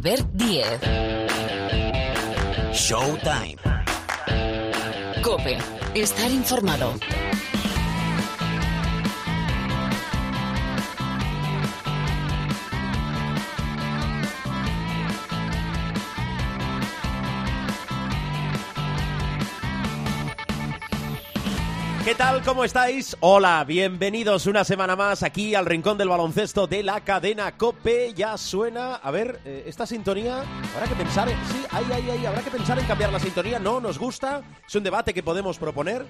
Albert Díez. Showtime. Cope. Estar informado. ¿Qué tal? ¿Cómo estáis? Hola, bienvenidos una semana más aquí al Rincón del Baloncesto de la cadena Cope. Ya suena, a ver, eh, esta sintonía, habrá que pensar, en- sí, ahí, ahí, ahí, habrá que pensar en cambiar la sintonía. No, nos gusta, es un debate que podemos proponer.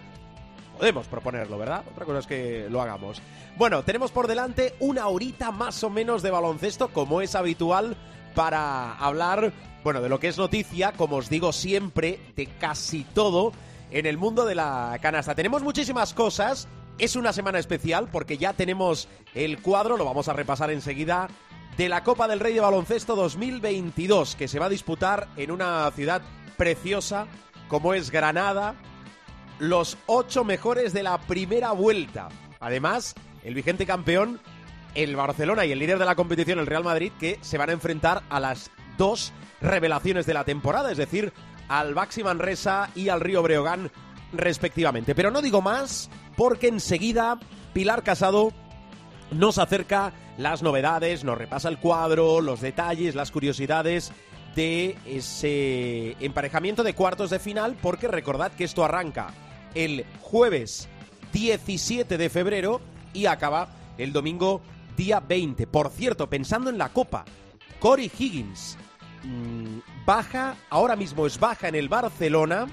Podemos proponerlo, ¿verdad? Otra cosa es que lo hagamos. Bueno, tenemos por delante una horita más o menos de baloncesto, como es habitual, para hablar, bueno, de lo que es noticia, como os digo siempre, de casi todo en el mundo de la canasta. Tenemos muchísimas cosas. Es una semana especial porque ya tenemos el cuadro, lo vamos a repasar enseguida, de la Copa del Rey de Baloncesto 2022, que se va a disputar en una ciudad preciosa como es Granada, los ocho mejores de la primera vuelta. Además, el vigente campeón, el Barcelona y el líder de la competición, el Real Madrid, que se van a enfrentar a las dos revelaciones de la temporada, es decir, al Baxi Manresa y al Río Breogán, respectivamente. Pero no digo más, porque enseguida Pilar Casado nos acerca las novedades, nos repasa el cuadro, los detalles, las curiosidades de ese emparejamiento de cuartos de final, porque recordad que esto arranca el jueves 17 de febrero y acaba el domingo día 20. Por cierto, pensando en la Copa, Corey Higgins baja, ahora mismo es baja en el Barcelona,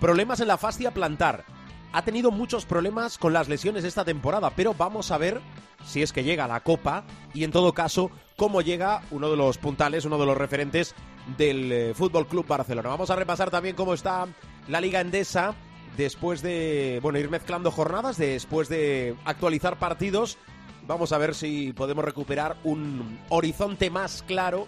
problemas en la fascia plantar. Ha tenido muchos problemas con las lesiones esta temporada, pero vamos a ver si es que llega a la Copa y en todo caso cómo llega uno de los puntales, uno de los referentes del eh, Fútbol Club Barcelona. Vamos a repasar también cómo está la Liga Endesa después de, bueno, ir mezclando jornadas, después de actualizar partidos. Vamos a ver si podemos recuperar un horizonte más claro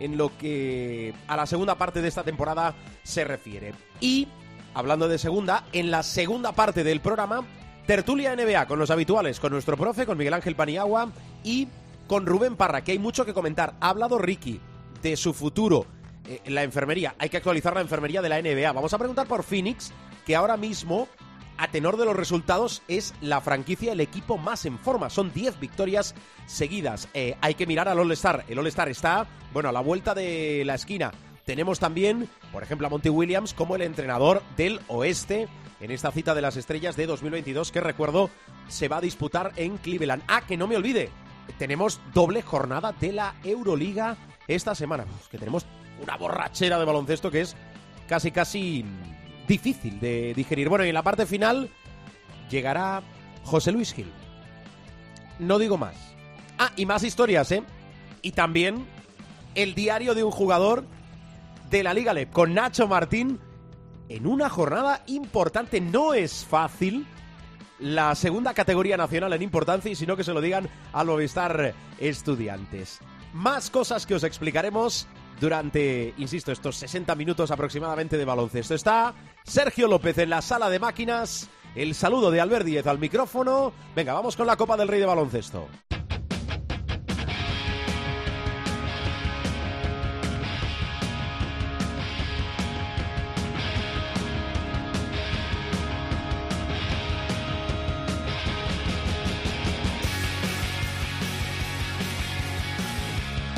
en lo que a la segunda parte de esta temporada se refiere. Y hablando de segunda, en la segunda parte del programa, tertulia NBA con los habituales, con nuestro profe, con Miguel Ángel Paniagua y con Rubén Parra, que hay mucho que comentar. Ha hablado Ricky de su futuro eh, en la enfermería. Hay que actualizar la enfermería de la NBA. Vamos a preguntar por Phoenix, que ahora mismo, a tenor de los resultados, es la franquicia, el equipo más en forma. Son 10 victorias seguidas. Eh, hay que mirar al All-Star. El All-Star está, bueno, a la vuelta de la esquina. Tenemos también, por ejemplo, a Monty Williams como el entrenador del oeste en esta cita de las estrellas de 2022 que recuerdo se va a disputar en Cleveland. Ah, que no me olvide, tenemos doble jornada de la Euroliga esta semana. Que tenemos una borrachera de baloncesto que es casi, casi difícil de digerir. Bueno, y en la parte final llegará José Luis Gil. No digo más. Ah, y más historias, ¿eh? Y también el diario de un jugador de la Liga LEP con Nacho Martín en una jornada importante. No es fácil la segunda categoría nacional en importancia y sino que se lo digan al Movistar Estudiantes. Más cosas que os explicaremos durante, insisto, estos 60 minutos aproximadamente de baloncesto. Está Sergio López en la sala de máquinas. El saludo de Albert Díez al micrófono. Venga, vamos con la Copa del Rey de Baloncesto.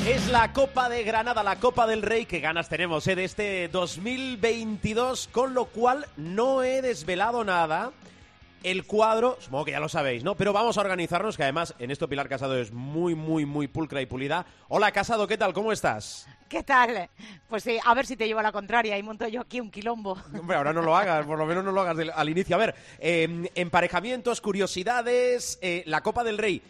Es la Copa de Granada, la Copa del Rey, que ganas tenemos ¿eh? de este 2022, con lo cual no he desvelado nada. El cuadro, supongo que ya lo sabéis, ¿no? Pero vamos a organizarnos, que además en esto Pilar Casado es muy, muy, muy pulcra y pulida. Hola Casado, ¿qué tal? ¿Cómo estás? ¿Qué tal? Pues sí, a ver si te llevo a la contraria y monto yo aquí un quilombo. Hombre, ahora no lo hagas, por lo menos no lo hagas del- al inicio. A ver, eh, emparejamientos, curiosidades, eh, la Copa del Rey.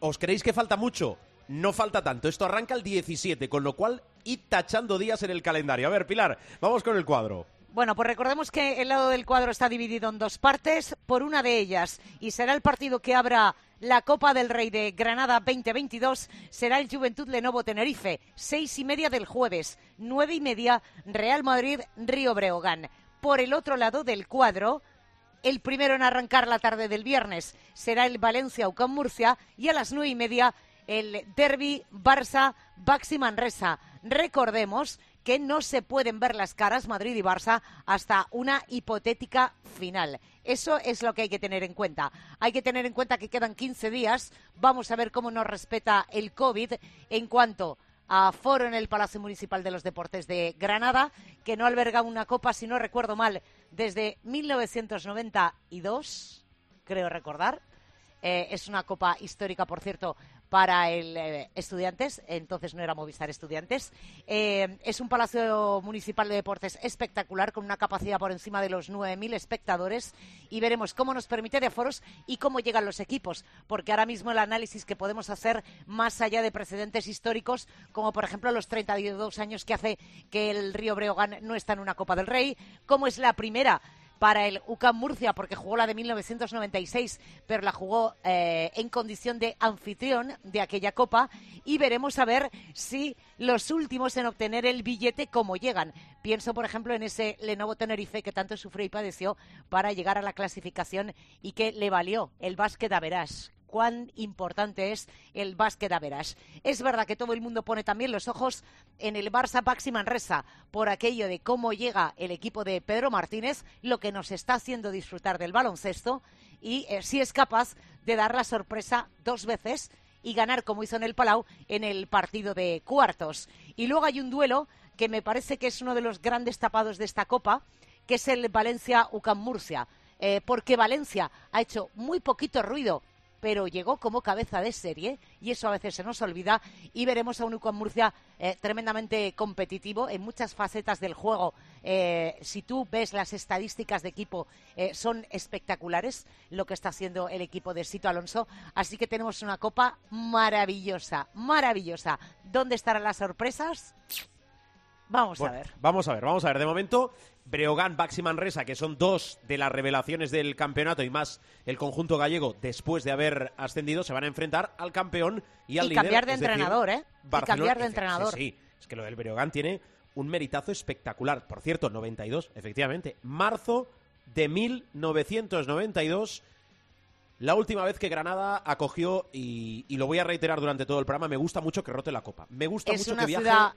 ¿Os creéis que falta mucho? No falta tanto. Esto arranca el 17, con lo cual id tachando días en el calendario. A ver, Pilar, vamos con el cuadro. Bueno, pues recordemos que el lado del cuadro está dividido en dos partes, por una de ellas, y será el partido que abra la Copa del Rey de Granada 2022, será el Juventud Lenovo Tenerife, seis y media del jueves, nueve y media Real Madrid Río Breogán. Por el otro lado del cuadro, el primero en arrancar la tarde del viernes será el Valencia Ucán Murcia y a las nueve y media el derby Barça Baxi Manresa. Recordemos que no se pueden ver las caras Madrid y Barça hasta una hipotética final. Eso es lo que hay que tener en cuenta. Hay que tener en cuenta que quedan 15 días. Vamos a ver cómo nos respeta el COVID en cuanto a foro en el Palacio Municipal de los Deportes de Granada, que no alberga una copa, si no recuerdo mal, desde 1992, creo recordar. Eh, es una copa histórica, por cierto, para el eh, Estudiantes, entonces no era Movistar Estudiantes. Eh, es un palacio municipal de deportes espectacular, con una capacidad por encima de los 9.000 espectadores, y veremos cómo nos permite de aforos y cómo llegan los equipos, porque ahora mismo el análisis que podemos hacer, más allá de precedentes históricos, como por ejemplo los 32 años que hace que el Río Breogán no está en una Copa del Rey, cómo es la primera para el UCAM Murcia porque jugó la de 1996, pero la jugó eh, en condición de anfitrión de aquella copa y veremos a ver si los últimos en obtener el billete cómo llegan. Pienso, por ejemplo, en ese Lenovo Tenerife que tanto sufrió y padeció para llegar a la clasificación y que le valió el básquet a verás cuán importante es el básquet a veras. Es verdad que todo el mundo pone también los ojos en el Barça Paxi Manresa por aquello de cómo llega el equipo de Pedro Martínez, lo que nos está haciendo disfrutar del baloncesto y eh, si es capaz de dar la sorpresa dos veces y ganar como hizo en el Palau en el partido de cuartos. Y luego hay un duelo que me parece que es uno de los grandes tapados de esta Copa, que es el Valencia-UCAM Murcia. Eh, porque Valencia ha hecho muy poquito ruido pero llegó como cabeza de serie y eso a veces se nos olvida y veremos a un UCAM Murcia eh, tremendamente competitivo en muchas facetas del juego. Eh, si tú ves las estadísticas de equipo, eh, son espectaculares lo que está haciendo el equipo de Sito Alonso. Así que tenemos una copa maravillosa, maravillosa. ¿Dónde estarán las sorpresas? Vamos a ver. Vamos a ver, vamos a ver. De momento, Breogán, Baxi Manresa, que son dos de las revelaciones del campeonato y más el conjunto gallego después de haber ascendido, se van a enfrentar al campeón y al y líder. cambiar de entrenador, ¿eh? y cambiar de entrenador. Sí, sí, es que lo del Breogán tiene un meritazo espectacular. Por cierto, 92, efectivamente. Marzo de 1992. La última vez que Granada acogió, y, y, lo voy a reiterar durante todo el programa, me gusta mucho que rote la copa. Me gusta es mucho una que viaje ciudad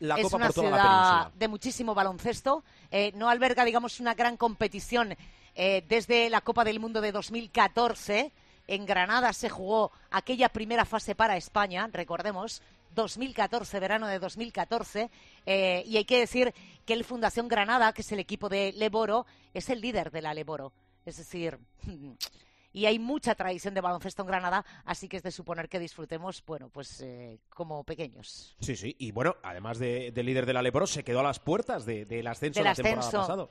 la es Copa una por toda ciudad la península. de muchísimo baloncesto. Eh, no alberga, digamos, una gran competición eh, desde la Copa del Mundo de 2014. En Granada se jugó aquella primera fase para España, recordemos, 2014, verano de 2014. eh, y hay que decir que el Fundación Granada, que es el equipo de Leboro, es el líder de la Leboro. Es decir, y hay mucha tradición de baloncesto en Granada, así que es de suponer que disfrutemos, bueno, pues eh, como pequeños. Sí, sí. Y bueno, además de, de líder de la Leporo, se quedó a las puertas de- del ascenso Del la temporada ascenso. pasado.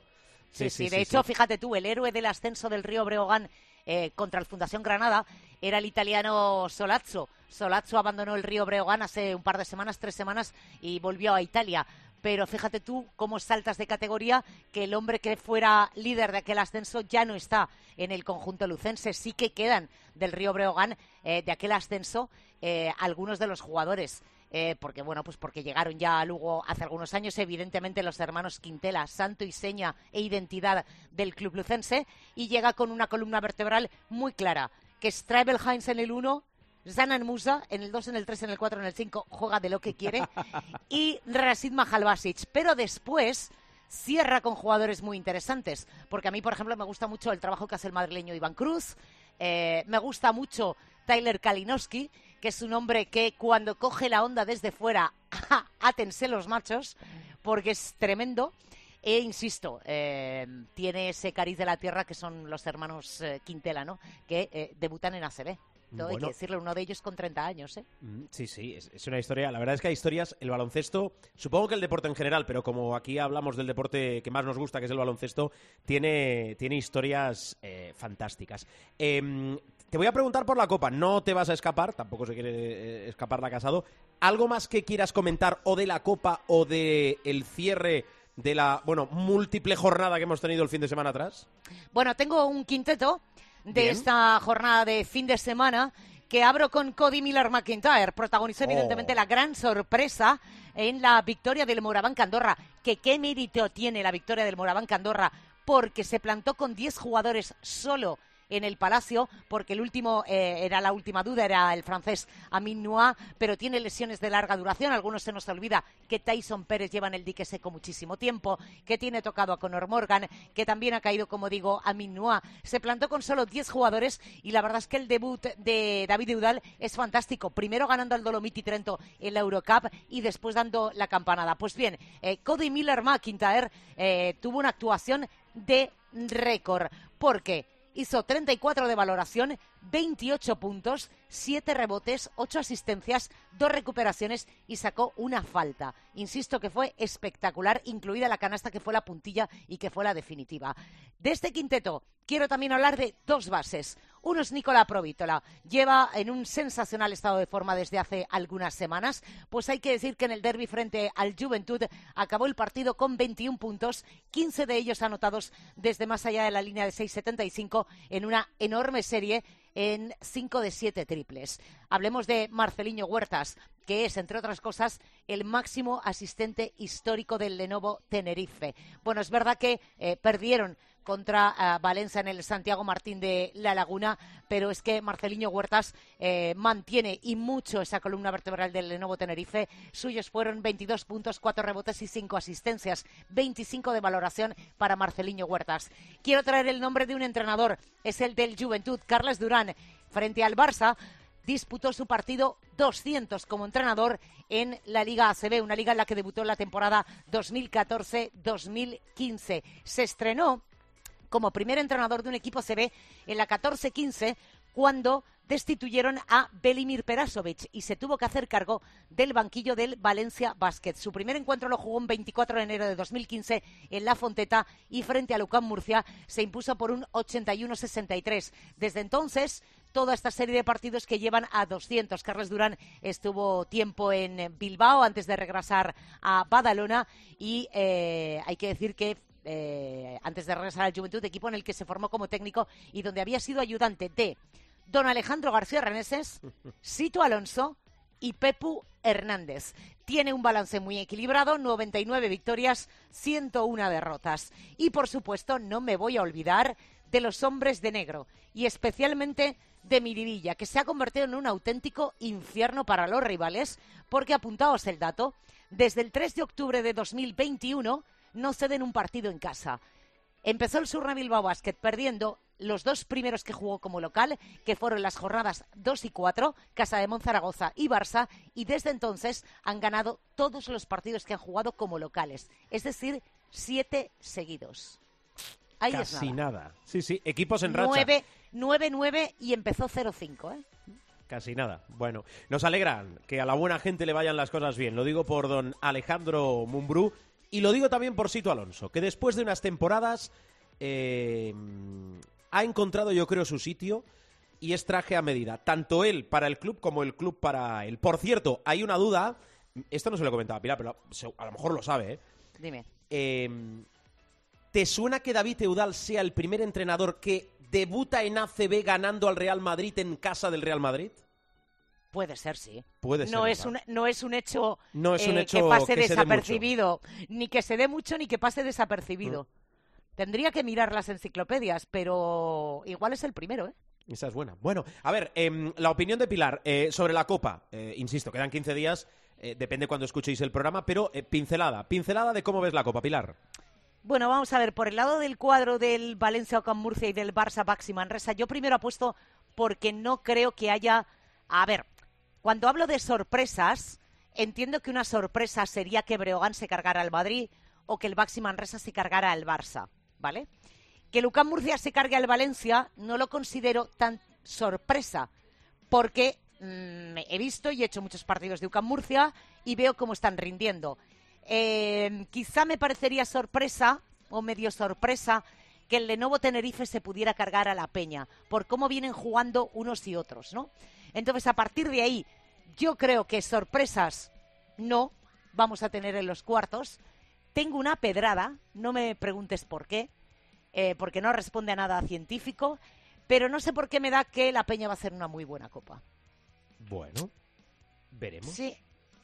Sí, sí, de hecho, fíjate tú, el héroe del ascenso del Río Breogán eh, contra el Fundación Granada era el italiano Solazzo. Solazzo abandonó el Río Breogán hace un par de semanas, tres semanas, y volvió a Italia. Pero fíjate tú cómo saltas de categoría que el hombre que fuera líder de aquel ascenso ya no está en el conjunto lucense. Sí que quedan del Río Breogán eh, de aquel ascenso eh, algunos de los jugadores. Eh, porque bueno, pues porque llegaron ya a Lugo hace algunos años, evidentemente los hermanos Quintela, santo y seña e identidad del club lucense, y llega con una columna vertebral muy clara, que es Travel en el 1, Zanan Musa en el 2, en el 3, en el 4, en el 5, juega de lo que quiere, y Rasid Mahalbasic. Pero después cierra con jugadores muy interesantes, porque a mí, por ejemplo, me gusta mucho el trabajo que hace el madrileño Iván Cruz, eh, me gusta mucho Tyler Kalinowski, que es un hombre que cuando coge la onda desde fuera, átense los machos, porque es tremendo. E insisto, eh, tiene ese cariz de la tierra que son los hermanos eh, Quintela, ¿no? Que eh, debutan en ACB. Todo hay que decirle, uno de ellos con 30 años, ¿eh? Mm, Sí, sí, es, es una historia. La verdad es que hay historias, el baloncesto, supongo que el deporte en general, pero como aquí hablamos del deporte que más nos gusta, que es el baloncesto, tiene, tiene historias eh, fantásticas. Em, te voy a preguntar por la Copa, no te vas a escapar, tampoco se quiere eh, escapar la casado. ¿Algo más que quieras comentar o de la Copa o de el cierre de la, bueno, múltiple jornada que hemos tenido el fin de semana atrás? Bueno, tengo un quinteto de Bien. esta jornada de fin de semana que abro con Cody Miller McIntyre. Protagonizó Oh. evidentemente la gran sorpresa en la victoria del Moraván Andorra. Que qué mérito tiene la victoria del Moraván Andorra porque se plantó con 10 jugadores solo en el Palacio, porque el último eh, era la última duda, era el francés Amin Noir, pero tiene lesiones de larga duración. Algunos se nos olvida que Tyson Pérez lleva en el dique seco muchísimo tiempo, que tiene tocado a Conor Morgan, que también ha caído, como digo, Amin Noir. Se plantó con solo 10 jugadores y la verdad es que el debut de David Eudal es fantástico. Primero ganando al Dolomiti Trento en la Eurocup y después dando la campanada. Pues bien, eh, Cody Miller McIntyre eh, tuvo una actuación de récord porque hizo 34 de valoración, 28 puntos, 7 rebotes, 8 asistencias, 2 recuperaciones y sacó una falta. Insisto que fue espectacular, incluida la canasta que fue la puntilla y que fue la definitiva. De este quinteto quiero también hablar de dos bases. Uno es Nicola Provítola. Lleva en un sensacional estado de forma desde hace algunas semanas. Pues hay que decir que en el derby frente al Juventud acabó el partido con 21 puntos, 15 de ellos anotados desde más allá de la línea de 6.75 en una enorme serie en 5 de 7 triples. Hablemos de Marceliño Huertas, que es, entre otras cosas, el máximo asistente histórico del Lenovo Tenerife. Bueno, es verdad que eh, perdieron contra eh, Valencia en el Santiago Martín de La Laguna, pero es que Marceliño Huertas eh, mantiene y mucho esa columna vertebral del Lenovo Tenerife. Suyos fueron 22 puntos, 4 rebotes y 5 asistencias, 25 de valoración para Marceliño Huertas. Quiero traer el nombre de un entrenador, es el del Juventud, Carles Durán, frente al Barça disputó su partido 200 como entrenador en la Liga ACB, una liga en la que debutó en la temporada 2014-2015. Se estrenó como primer entrenador de un equipo CB en la 14-15 cuando destituyeron a Belimir Perasovic y se tuvo que hacer cargo del banquillo del Valencia Basket. Su primer encuentro lo jugó el 24 de enero de 2015 en La Fonteta y frente a Lucán Murcia se impuso por un 81-63. Desde entonces, toda esta serie de partidos que llevan a 200. Carles Durán estuvo tiempo en Bilbao antes de regresar a Badalona y eh, hay que decir que eh, antes de regresar al Juventud, equipo en el que se formó como técnico y donde había sido ayudante de don Alejandro García Reneses, Sito Alonso y Pepu Hernández. Tiene un balance muy equilibrado, 99 victorias, 101 derrotas. Y por supuesto, no me voy a olvidar de los hombres de negro y especialmente de Miribilla, que se ha convertido en un auténtico infierno para los rivales, porque apuntaos el dato, desde el 3 de octubre de 2021 no ceden un partido en casa. Empezó el Surna Bilbao Basket perdiendo los dos primeros que jugó como local, que fueron las jornadas 2 y 4, Casa de Monzaragoza y Barça, y desde entonces han ganado todos los partidos que han jugado como locales, es decir, siete seguidos. Ahí Casi nada. Sí, sí, equipos en racha. 9-9 y empezó 0-5, ¿eh? Casi nada. Bueno, nos alegran que a la buena gente le vayan las cosas bien. Lo digo por don Alejandro Mumbrú, y lo digo también por Sito Alonso, que después de unas temporadas eh, ha encontrado, yo creo, su sitio y es traje a medida. Tanto él para el club como el club para él. Por cierto, hay una duda. Esto no se lo comentaba Pilar, pero a lo mejor lo sabe. ¿eh? Dime. Em, ¿Te suena que David Eudal sea el primer entrenador que debuta en ACB ganando al Real Madrid en casa del Real Madrid? Puede ser, sí. Puede no ser. Es un, no es un hecho, no es un eh, hecho que pase desapercibido, ni que se dé mucho ni que pase desapercibido. Mm. Tendría que mirar las enciclopedias, pero igual es el primero, ¿eh? Esa es buena. Bueno, a ver, em, la opinión de Pilar eh, sobre la Copa. Eh, insisto, quedan 15 días, depende cuando escuchéis el programa, pero pincelada, pincelada de cómo ves la Copa, Pilar. Bueno, vamos a ver, por el lado del cuadro del Valencia Ocam Murcia y del Barça Baxi Manresa, yo primero apuesto porque no creo que haya... A ver, cuando hablo de sorpresas, entiendo que una sorpresa sería que Breogán se cargara al Madrid o que el Baxi Manresa se cargara al Barça, ¿vale? Que Lucán Murcia se cargue al Valencia no lo considero tan sorpresa, porque mm, he visto y he hecho muchos partidos de Lucán Murcia y veo cómo están rindiendo. Eh, quizá me parecería sorpresa o medio sorpresa que el Lenovo Tenerife se pudiera cargar a la Peña, por cómo vienen jugando unos y otros, ¿no? Entonces, a partir de ahí, yo creo que sorpresas no vamos a tener en los cuartos. Tengo una pedrada, no me preguntes por qué, eh, porque no responde a nada científico, pero no sé por qué me da que la Peña va a hacer una muy buena copa. Bueno, veremos. Sí,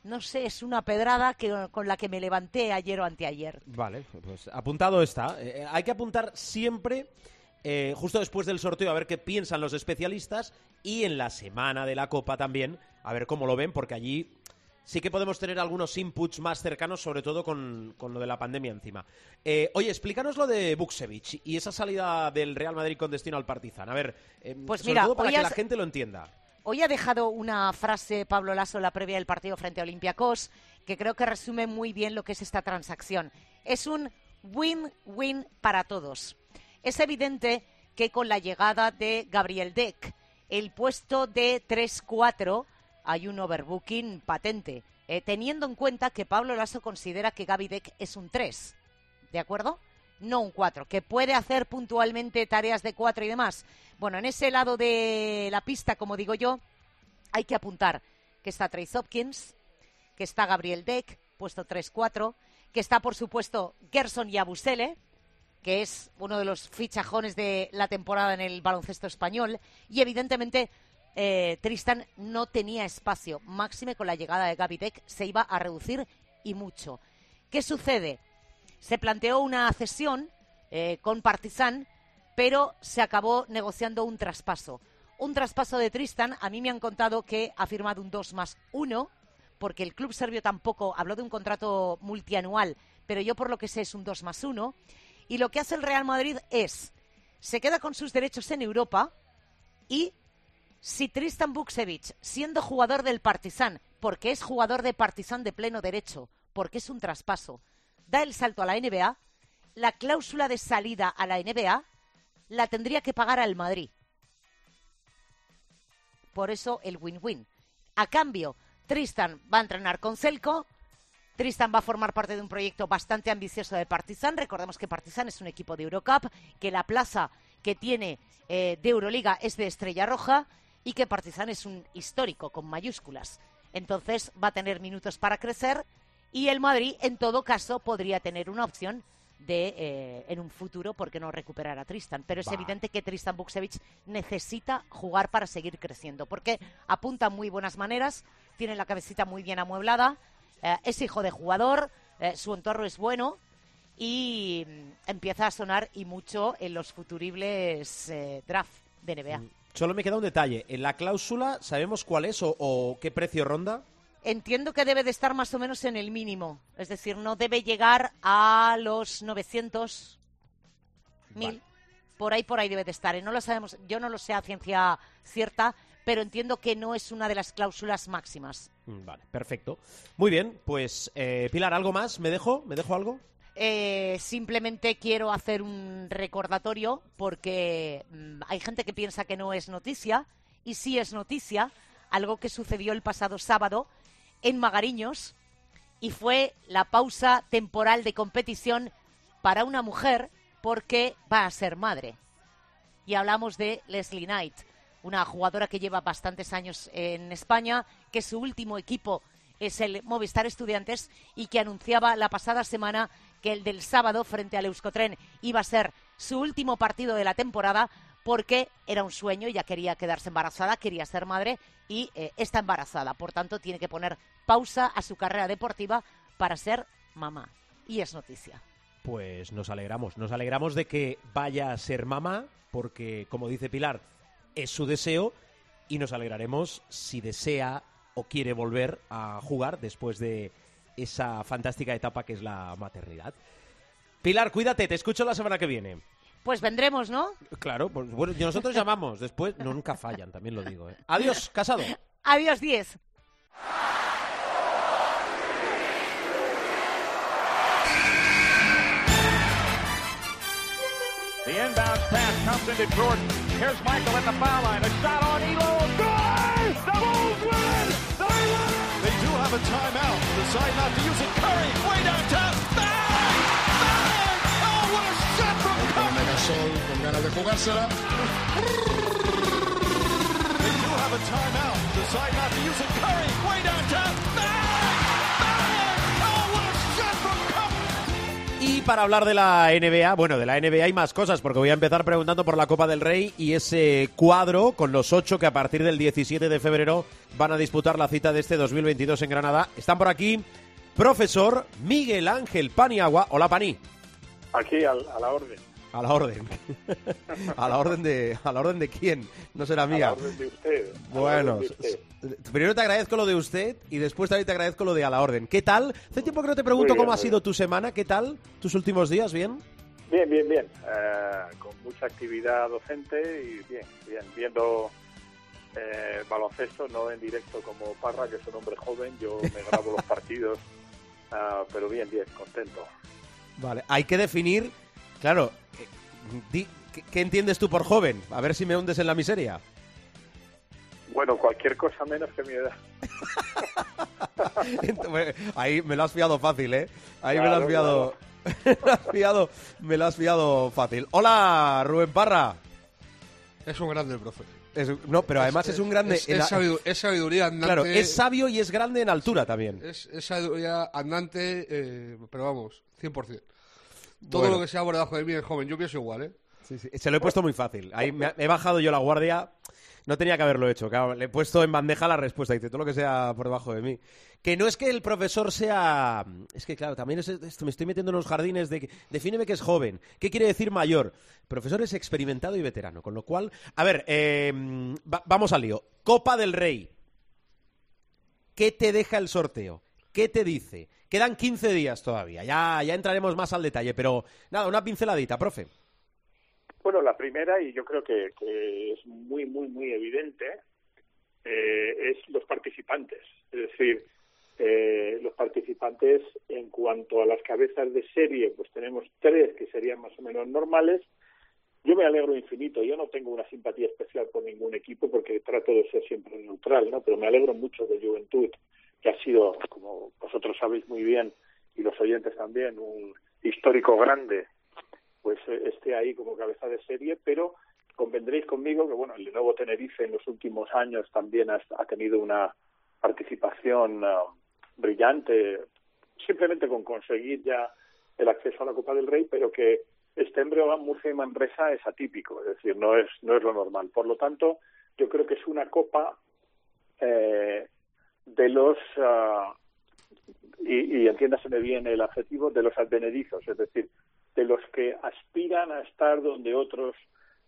no sé, es una pedrada que, con la que me levanté ayer o anteayer. Vale, pues apuntado está. Eh, hay que apuntar siempre eh, justo después del sorteo, a ver qué piensan los especialistas y en la semana de la Copa también, a ver cómo lo ven, porque allí sí que podemos tener algunos inputs más cercanos, sobre todo con, con lo de la pandemia encima. Eh, oye, explícanos lo de Buksevich y esa salida del Real Madrid con destino al Partizan. A ver, eh, Pues sobre mira, todo para que has- la gente lo entienda. Hoy ha dejado una frase Pablo Lasso la previa del partido frente a Olympiacos que creo que resume muy bien lo que es esta transacción. Es un win-win para todos. Es evidente que con la llegada de Gabriel Deck, el puesto de 3-4, hay un overbooking patente, eh, teniendo en cuenta que Pablo Lasso considera que Gaby Deck es un 3. ¿De acuerdo? No un 4, que puede hacer puntualmente tareas de 4 y demás. Bueno, en ese lado de la pista, como digo yo, hay que apuntar que está Trace Hopkins, que está Gabriel Deck, puesto 3-4, que está, por supuesto, Gerson Yabusele, que es uno de los fichajones de la temporada en el baloncesto español, y evidentemente eh, Tristan no tenía espacio, máxime con la llegada de Gaby Deck, se iba a reducir y mucho. ¿Qué sucede? Se planteó una cesión eh, con Partizan, pero se acabó negociando un traspaso. Un traspaso de Tristan, a mí me han contado que ha firmado un 2 más 1, porque el club serbio tampoco habló de un contrato multianual, pero yo por lo que sé es un 2 más 1. Y lo que hace el Real Madrid es, se queda con sus derechos en Europa y si Tristan Buksevich, siendo jugador del Partizan, porque es jugador de Partizan de pleno derecho, porque es un traspaso, da el salto a la NBA, la cláusula de salida a la NBA la tendría que pagar al Madrid. Por eso el win-win. A cambio, Tristan va a entrenar con Celco. Tristan va a formar parte de un proyecto bastante ambicioso de Partizan. Recordemos que Partizan es un equipo de Eurocup, que la plaza que tiene eh, de Euroliga es de Estrella Roja y que Partizan es un histórico con mayúsculas. Entonces va a tener minutos para crecer y el Madrid, en todo caso, podría tener una opción de eh, en un futuro, ¿por qué no recuperar a Tristan? Pero es evidente que Tristan Buksevich necesita jugar para seguir creciendo, porque apunta muy buenas maneras, tiene la cabecita muy bien amueblada, eh, es hijo de jugador, eh, su entorno es bueno y mm, empieza a sonar y mucho en los futuribles draft de NBA. Solo me queda un detalle. En la cláusula, ¿sabemos cuál es o, o qué precio ronda? Entiendo que debe de estar más o menos en el mínimo, es decir, no debe llegar a los 900 mil. Vale. Por ahí, por ahí debe de estar. ¿eh? No lo sabemos, yo no lo sé a ciencia cierta, pero entiendo que no es una de las cláusulas máximas. Mm, Vale, perfecto. Muy bien, pues eh, Pilar, ¿algo más? ¿Me dejo? ¿Me dejo algo? Eh, simplemente quiero hacer un recordatorio porque mm, hay gente que piensa que no es noticia y sí es noticia algo que sucedió el pasado sábado en Magariños y fue la pausa temporal de competición para una mujer porque va a ser madre. Y hablamos de Leslie Knight, una jugadora que lleva bastantes años en España, que su último equipo es el Movistar Estudiantes y que anunciaba la pasada semana que el del sábado frente al Euskotren iba a ser su último partido de la temporada porque era un sueño, ella quería quedarse embarazada, quería ser madre y eh, está embarazada. Por tanto, tiene que poner pausa a su carrera deportiva para ser mamá. Y es noticia. Pues nos alegramos. Nos alegramos de que vaya a ser mamá, porque, como dice Pilar, es su deseo, y nos alegraremos si desea o quiere volver a jugar después de esa fantástica etapa que es la maternidad. Pilar, cuídate, te escucho la semana que viene. Pues vendremos, ¿no? Claro, pues bueno, nosotros llamamos, después no, nunca fallan, también lo digo. ¿eh? Adiós, casado. Adiós 10. The inbound pass comes into Jordan. Here's Michael at the foul line. A shot on Elo. Good! Have a timeout. Decide not to use it. Curry, way downtown. Bang! Bang! Oh, what a shot from Curry! Megasol con ganas de jugársela. They do have a timeout. Decide not to use it. Curry, way downtown. Para hablar de la NBA, bueno, de la NBA hay más cosas, porque voy a empezar preguntando por la Copa del Rey y ese cuadro con los ocho que a partir del 17 de febrero van a disputar la cita de este 2022 en Granada. Están por aquí profesor Miguel Ángel Paniagua. Hola, Pani. Aquí, a la orden. A la orden. a la orden de a la orden de quién? No será A la mía. orden de usted. a la Bueno, orden de usted. primero te agradezco lo de usted y después también te agradezco lo de a la orden. ¿Qué tal? Hace tiempo que no te pregunto bien, cómo ha sido tu semana. ¿Qué tal? ¿Tus últimos días? ¿Bien? Bien, bien, bien. Eh, con mucha actividad docente y bien, bien. Viendo eh, baloncesto, no en directo como Parra, que es un hombre joven. Yo me grabo los partidos, ah, pero bien, bien, contento. Vale. Hay que definir, claro, eh, ¿qué, qué entiendes tú por joven? A ver si me hundes en la miseria. Bueno, cualquier cosa menos que mi edad. Ahí me lo has fiado fácil, ¿eh? Ahí me lo has Claro, fiado... me lo has fiado, me lo has fiado fácil. Hola, Rubén Parra. Es un grande el profe. Es- no, pero además es, un grande... Es, es sabidu- es sabiduría andante. claro, es sabio y es grande en altura también. es- es sabiduría andante, eh, pero vamos, 100%. Todo Bueno. lo que sea por debajo de mí es joven. Yo pienso igual, ¿eh? Sí, sí, Se lo he puesto muy fácil. Ahí me ha- he bajado yo la guardia. No tenía que haberlo hecho. claro. Le he puesto en bandeja la respuesta. Dice todo lo que sea por debajo de mí. Que no es que el profesor sea. Es que, claro, también es esto. Me estoy metiendo en los jardines de. Defíneme que es joven. ¿Qué quiere decir mayor? El profesor es experimentado y veterano. Con lo cual. A ver, eh, va- vamos al lío. Copa del Rey. ¿Qué te deja el sorteo? ¿Qué te dice? Quedan 15 días todavía. Ya, ya entraremos más al detalle. Pero nada, una pinceladita, profe. Bueno, la primera, y yo creo que, que es muy, muy, muy evidente, eh, es los participantes. Es decir, eh, los participantes en cuanto a las cabezas de serie, pues tenemos tres que serían más o menos normales. Yo me alegro infinito. Yo no tengo una simpatía especial por ningún equipo porque trato de ser siempre neutral, ¿no? Pero me alegro mucho de Juventud, que ha sido, como vosotros sabéis muy bien, y los oyentes también, un histórico grande pues eh, esté ahí como cabeza de serie, pero convendréis conmigo que bueno, el Lenovo Tenerife en los últimos años también ha, tenido una participación ah, brillante, simplemente con conseguir ya el acceso a la Copa del Rey, pero que este Breogán, Murcia y Manresa es atípico, es decir, no es no es lo normal. Por lo tanto, yo creo que es una copa eh, de los ah, y, y entiéndaseme bien el adjetivo de los advenedizos, es decir, de los que aspiran a estar donde otros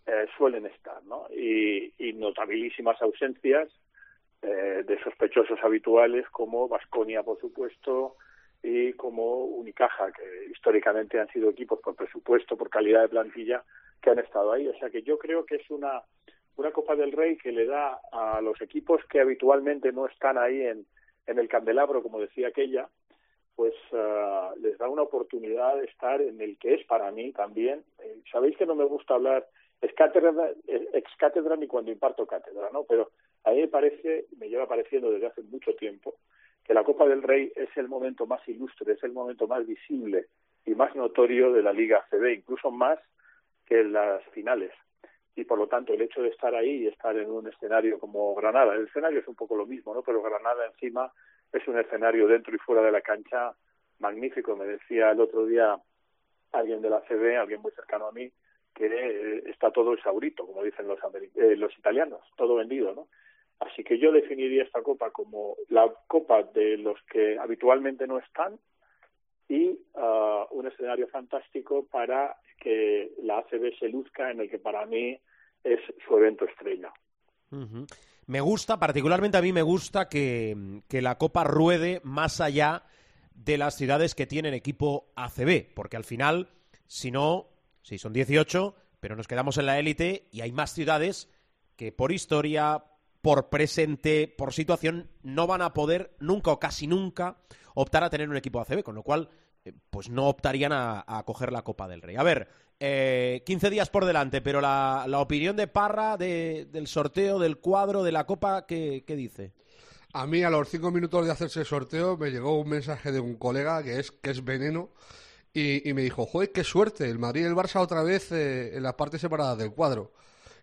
eh, suelen estar, ¿no? Y, y notabilísimas ausencias eh, de sospechosos habituales como Vasconia, por supuesto, y como Unicaja, que históricamente han sido equipos por presupuesto, por calidad de plantilla, que han estado ahí. O sea que yo creo que es una, una Copa del Rey que le da a los equipos que habitualmente no están ahí en, en el candelabro, como decía aquella, pues ah, les da una oportunidad de estar en el que es para mí también. Eh, Sabéis que no me gusta hablar cátedra, ex cátedra ni cuando imparto cátedra, ¿no? Pero a mí me parece, me lleva pareciendo desde hace mucho tiempo, que la Copa del Rey es el momento más ilustre, es el momento más visible y más notorio de la Liga ACB, incluso más que las finales. Y por lo tanto, el hecho de estar ahí y estar en un escenario como Granada, el escenario es un poco lo mismo, ¿no? Pero Granada encima es un escenario dentro y fuera de la cancha magnífico. Me decía el otro día alguien de la CB, alguien muy cercano a mí, que eh, está todo exaurito, como dicen los, eh, los italianos, todo vendido, ¿no? Así que yo definiría esta copa como la copa de los que habitualmente no están y uh, un escenario fantástico para que la ACB se luzca en el que para mí es su evento estrella. Me gusta, particularmente a mí me gusta que, que, la Copa ruede más allá de las ciudades que tienen equipo ACB, porque al final, si no, sí, son 18, pero nos quedamos en la élite y hay más ciudades que por historia, por presente, por situación, no van a poder nunca o casi nunca optar a tener un equipo ACB, con lo cual, pues no optarían a, a, coger la Copa del Rey. A ver, eh, 15 días por delante, pero la, opinión de Parra de, del sorteo, del cuadro, de la Copa, ¿qué, qué dice? A mí, a los cinco minutos de hacerse el sorteo, me llegó un mensaje de un colega que es, que es veneno y, me dijo, joder, qué suerte, el Madrid y el Barça otra vez eh, en la parte separada del cuadro.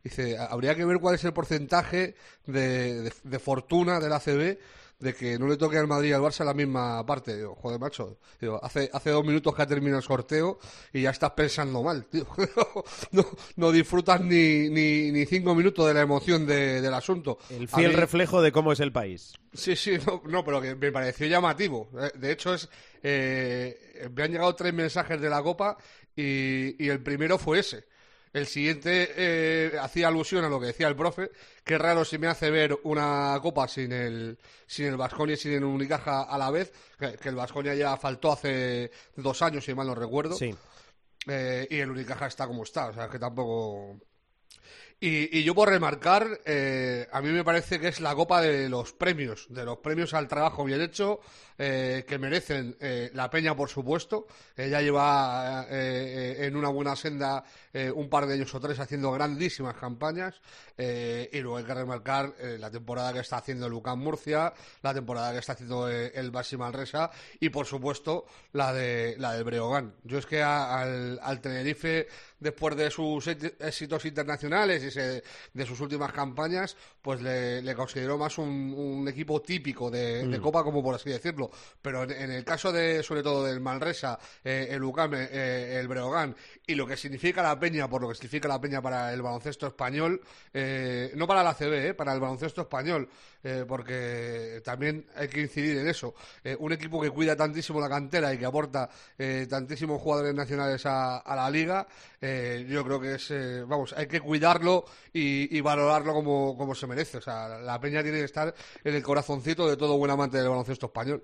Dice, habría que ver cuál es el porcentaje de, de, de fortuna del ACB de que no le toque al Madrid y al Barça la misma parte. Digo, joder, macho, digo, hace, hace dos minutos que ha terminado el sorteo y ya estás pensando mal, tío. no, no disfrutas ni, ni, ni cinco minutos de la emoción de- del asunto. El fiel mí- reflejo de cómo es el país. Sí, sí, no, no, pero que me pareció llamativo. Eh, De hecho, es eh, me han llegado tres mensajes de la Copa y, y el primero fue ese. El siguiente eh, hacía alusión a lo que decía el profe, que raro si me hace ver una Copa sin el sin el Vasconia y sin el Unicaja a la vez, que, que el Vasconia ya faltó hace dos años, si mal no recuerdo. Sí. Eh, y el Unicaja está como está, o sea, que tampoco... Y, y yo por remarcar, eh, a mí me parece que es la copa de los premios, de los premios al trabajo bien hecho, eh, que merecen eh, la peña, por supuesto. Ella lleva eh, eh, en una buena senda un par de años o tres haciendo grandísimas campañas. y luego hay que remarcar la temporada que está haciendo Lucas Murcia, la temporada que está haciendo el Basi Manresa y, por supuesto, la de la del Breogán. Yo es que a- al, al Tenerife, después de sus éxi- éxitos internacionales y se- de sus últimas campañas, pues le, le considero más un, un equipo típico de, de Copa, como por así decirlo. Pero en, el caso de, sobre todo, del Manresa, eh, el Ucame, eh, el Breogán y lo que significa la Peña, por lo que significa la Peña para el baloncesto español, eh, no para la CB, eh, para el baloncesto español, eh, porque también hay que incidir en eso. Eh, un equipo que cuida tantísimo la cantera y que aporta eh, tantísimos jugadores nacionales a, la liga, eh, yo creo que es, eh, vamos, hay que cuidarlo y, y valorarlo como, como se merece. O sea, la Peña tiene que estar en el corazoncito de todo buen amante del baloncesto español.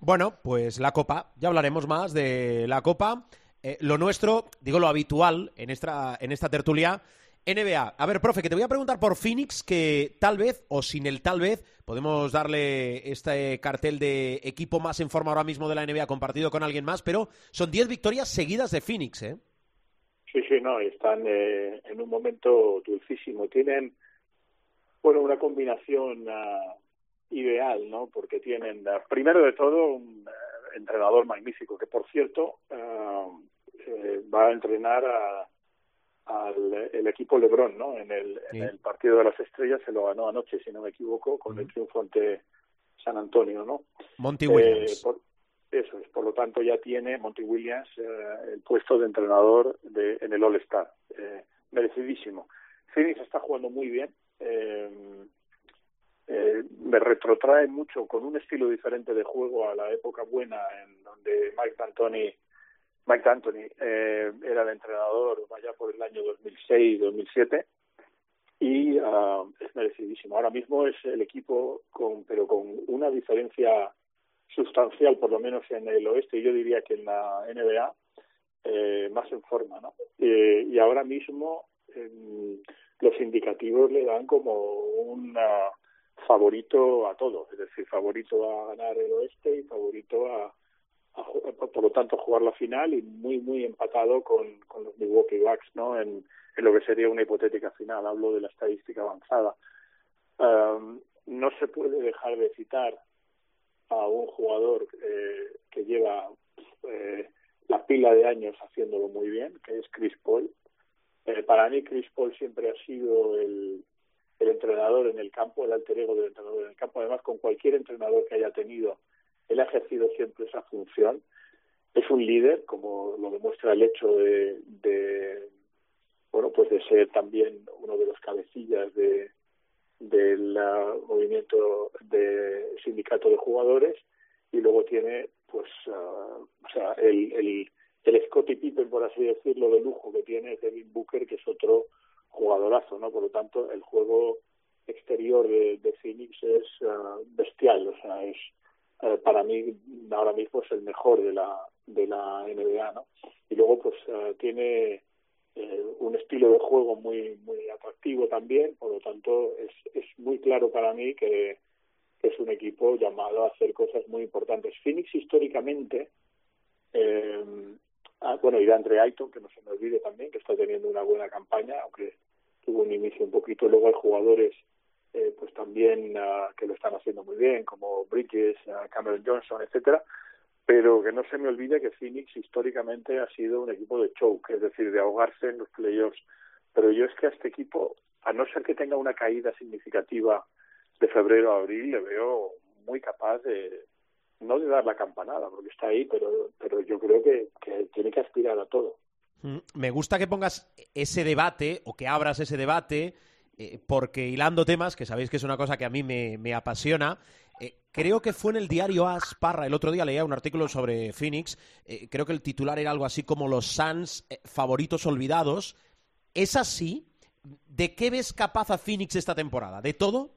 Bueno, pues la Copa. Ya hablaremos más de la Copa. Eh, lo nuestro, digo lo habitual en esta, en esta tertulia, NBA. A ver, profe, que te voy a preguntar por Phoenix, que tal vez, o sin el tal vez, podemos darle este cartel de equipo más en forma ahora mismo de la NBA compartido con alguien más, pero son 10 victorias seguidas de Phoenix, ¿eh? Sí, sí, no, están eh, en un momento dulcísimo. Tienen, bueno, una combinación ah, ideal, ¿no? Porque tienen, ah, primero de todo, un ah, entrenador magnífico, que por cierto eh, va a entrenar a- al el equipo LeBron, ¿no? En el, Sí. en el partido de las estrellas se lo ganó anoche, si no me equivoco, con el triunfo ante San Antonio, ¿no? Monty Eh, Williams. por- eso es, por lo tanto ya tiene Monty Williams eh, el puesto de entrenador de, en el All-Star. Eh, merecidísimo. Phoenix está jugando muy bien. eh, eh, me retrotrae mucho con un estilo diferente de juego a la época buena en donde Mike D'Antoni Mike D'Antoni eh, era el entrenador vaya por el año 2006-2007 y ah, es merecidísimo. Ahora mismo es el equipo con pero con una diferencia sustancial, por lo menos en el oeste, y yo diría que en la NBA, eh, más en forma, ¿no? Y ahora mismo los indicativos le dan como un ah, favorito a todo, es decir, favorito a ganar el oeste y favorito a, a por lo tanto, jugar la final y muy, muy empatado con, con los Milwaukee Bucks, ¿no? En, en lo que sería una hipotética final. Hablo de la estadística avanzada. Um, no se puede dejar de citar a un jugador eh, que lleva eh, la pila de años haciéndolo muy bien, que es Chris Paul. Eh, para mí, Chris Paul siempre ha sido el, el entrenador en el campo, el alter ego del entrenador en el campo. Además, con cualquier entrenador que haya tenido, él ha ejercido siempre esa función. Es un líder, como lo demuestra el hecho de, de bueno, pues de ser también uno de los cabecillas de, del movimiento de sindicato de jugadores y luego tiene pues uh, o sea el, el el Scottie Pippen por así decirlo de lujo que tiene Devin Booker que es otro jugadorazo no por lo tanto el juego exterior de, de Phoenix es uh, bestial o sea es uh, para mí ahora mismo es el mejor de la de la NBA no y luego pues uh, tiene eh, un estilo de juego muy muy atractivo también, por lo tanto es, es muy claro para mí que, es un equipo llamado a hacer cosas muy importantes. Phoenix históricamente, eh, ah, bueno, de Andre Ayton, que no se me olvide también, que está teniendo una buena campaña, aunque tuvo un inicio un poquito, luego hay jugadores eh, pues también uh, que lo están haciendo muy bien, como Bridges, uh, Cameron Johnson, etcétera, pero que no se me olvide que Phoenix históricamente ha sido un equipo de choke, es decir, de ahogarse en los playoffs. Pero yo es que a este equipo, a no ser que tenga una caída significativa de febrero a abril, le veo muy capaz de, no de dar la campanada, porque está ahí, pero, pero yo creo que, que tiene que aspirar a todo. Mm, Me gusta que pongas ese debate o que abras ese debate, eh, porque hilando temas, que sabéis que es una cosa que a mí me, apasiona, eh, creo que fue en el diario As Parra, el otro día leía un artículo sobre Phoenix, eh, creo que el titular era algo así como los Suns favoritos olvidados. ¿Es así? ¿De qué ves capaz a Phoenix esta temporada? ¿De todo?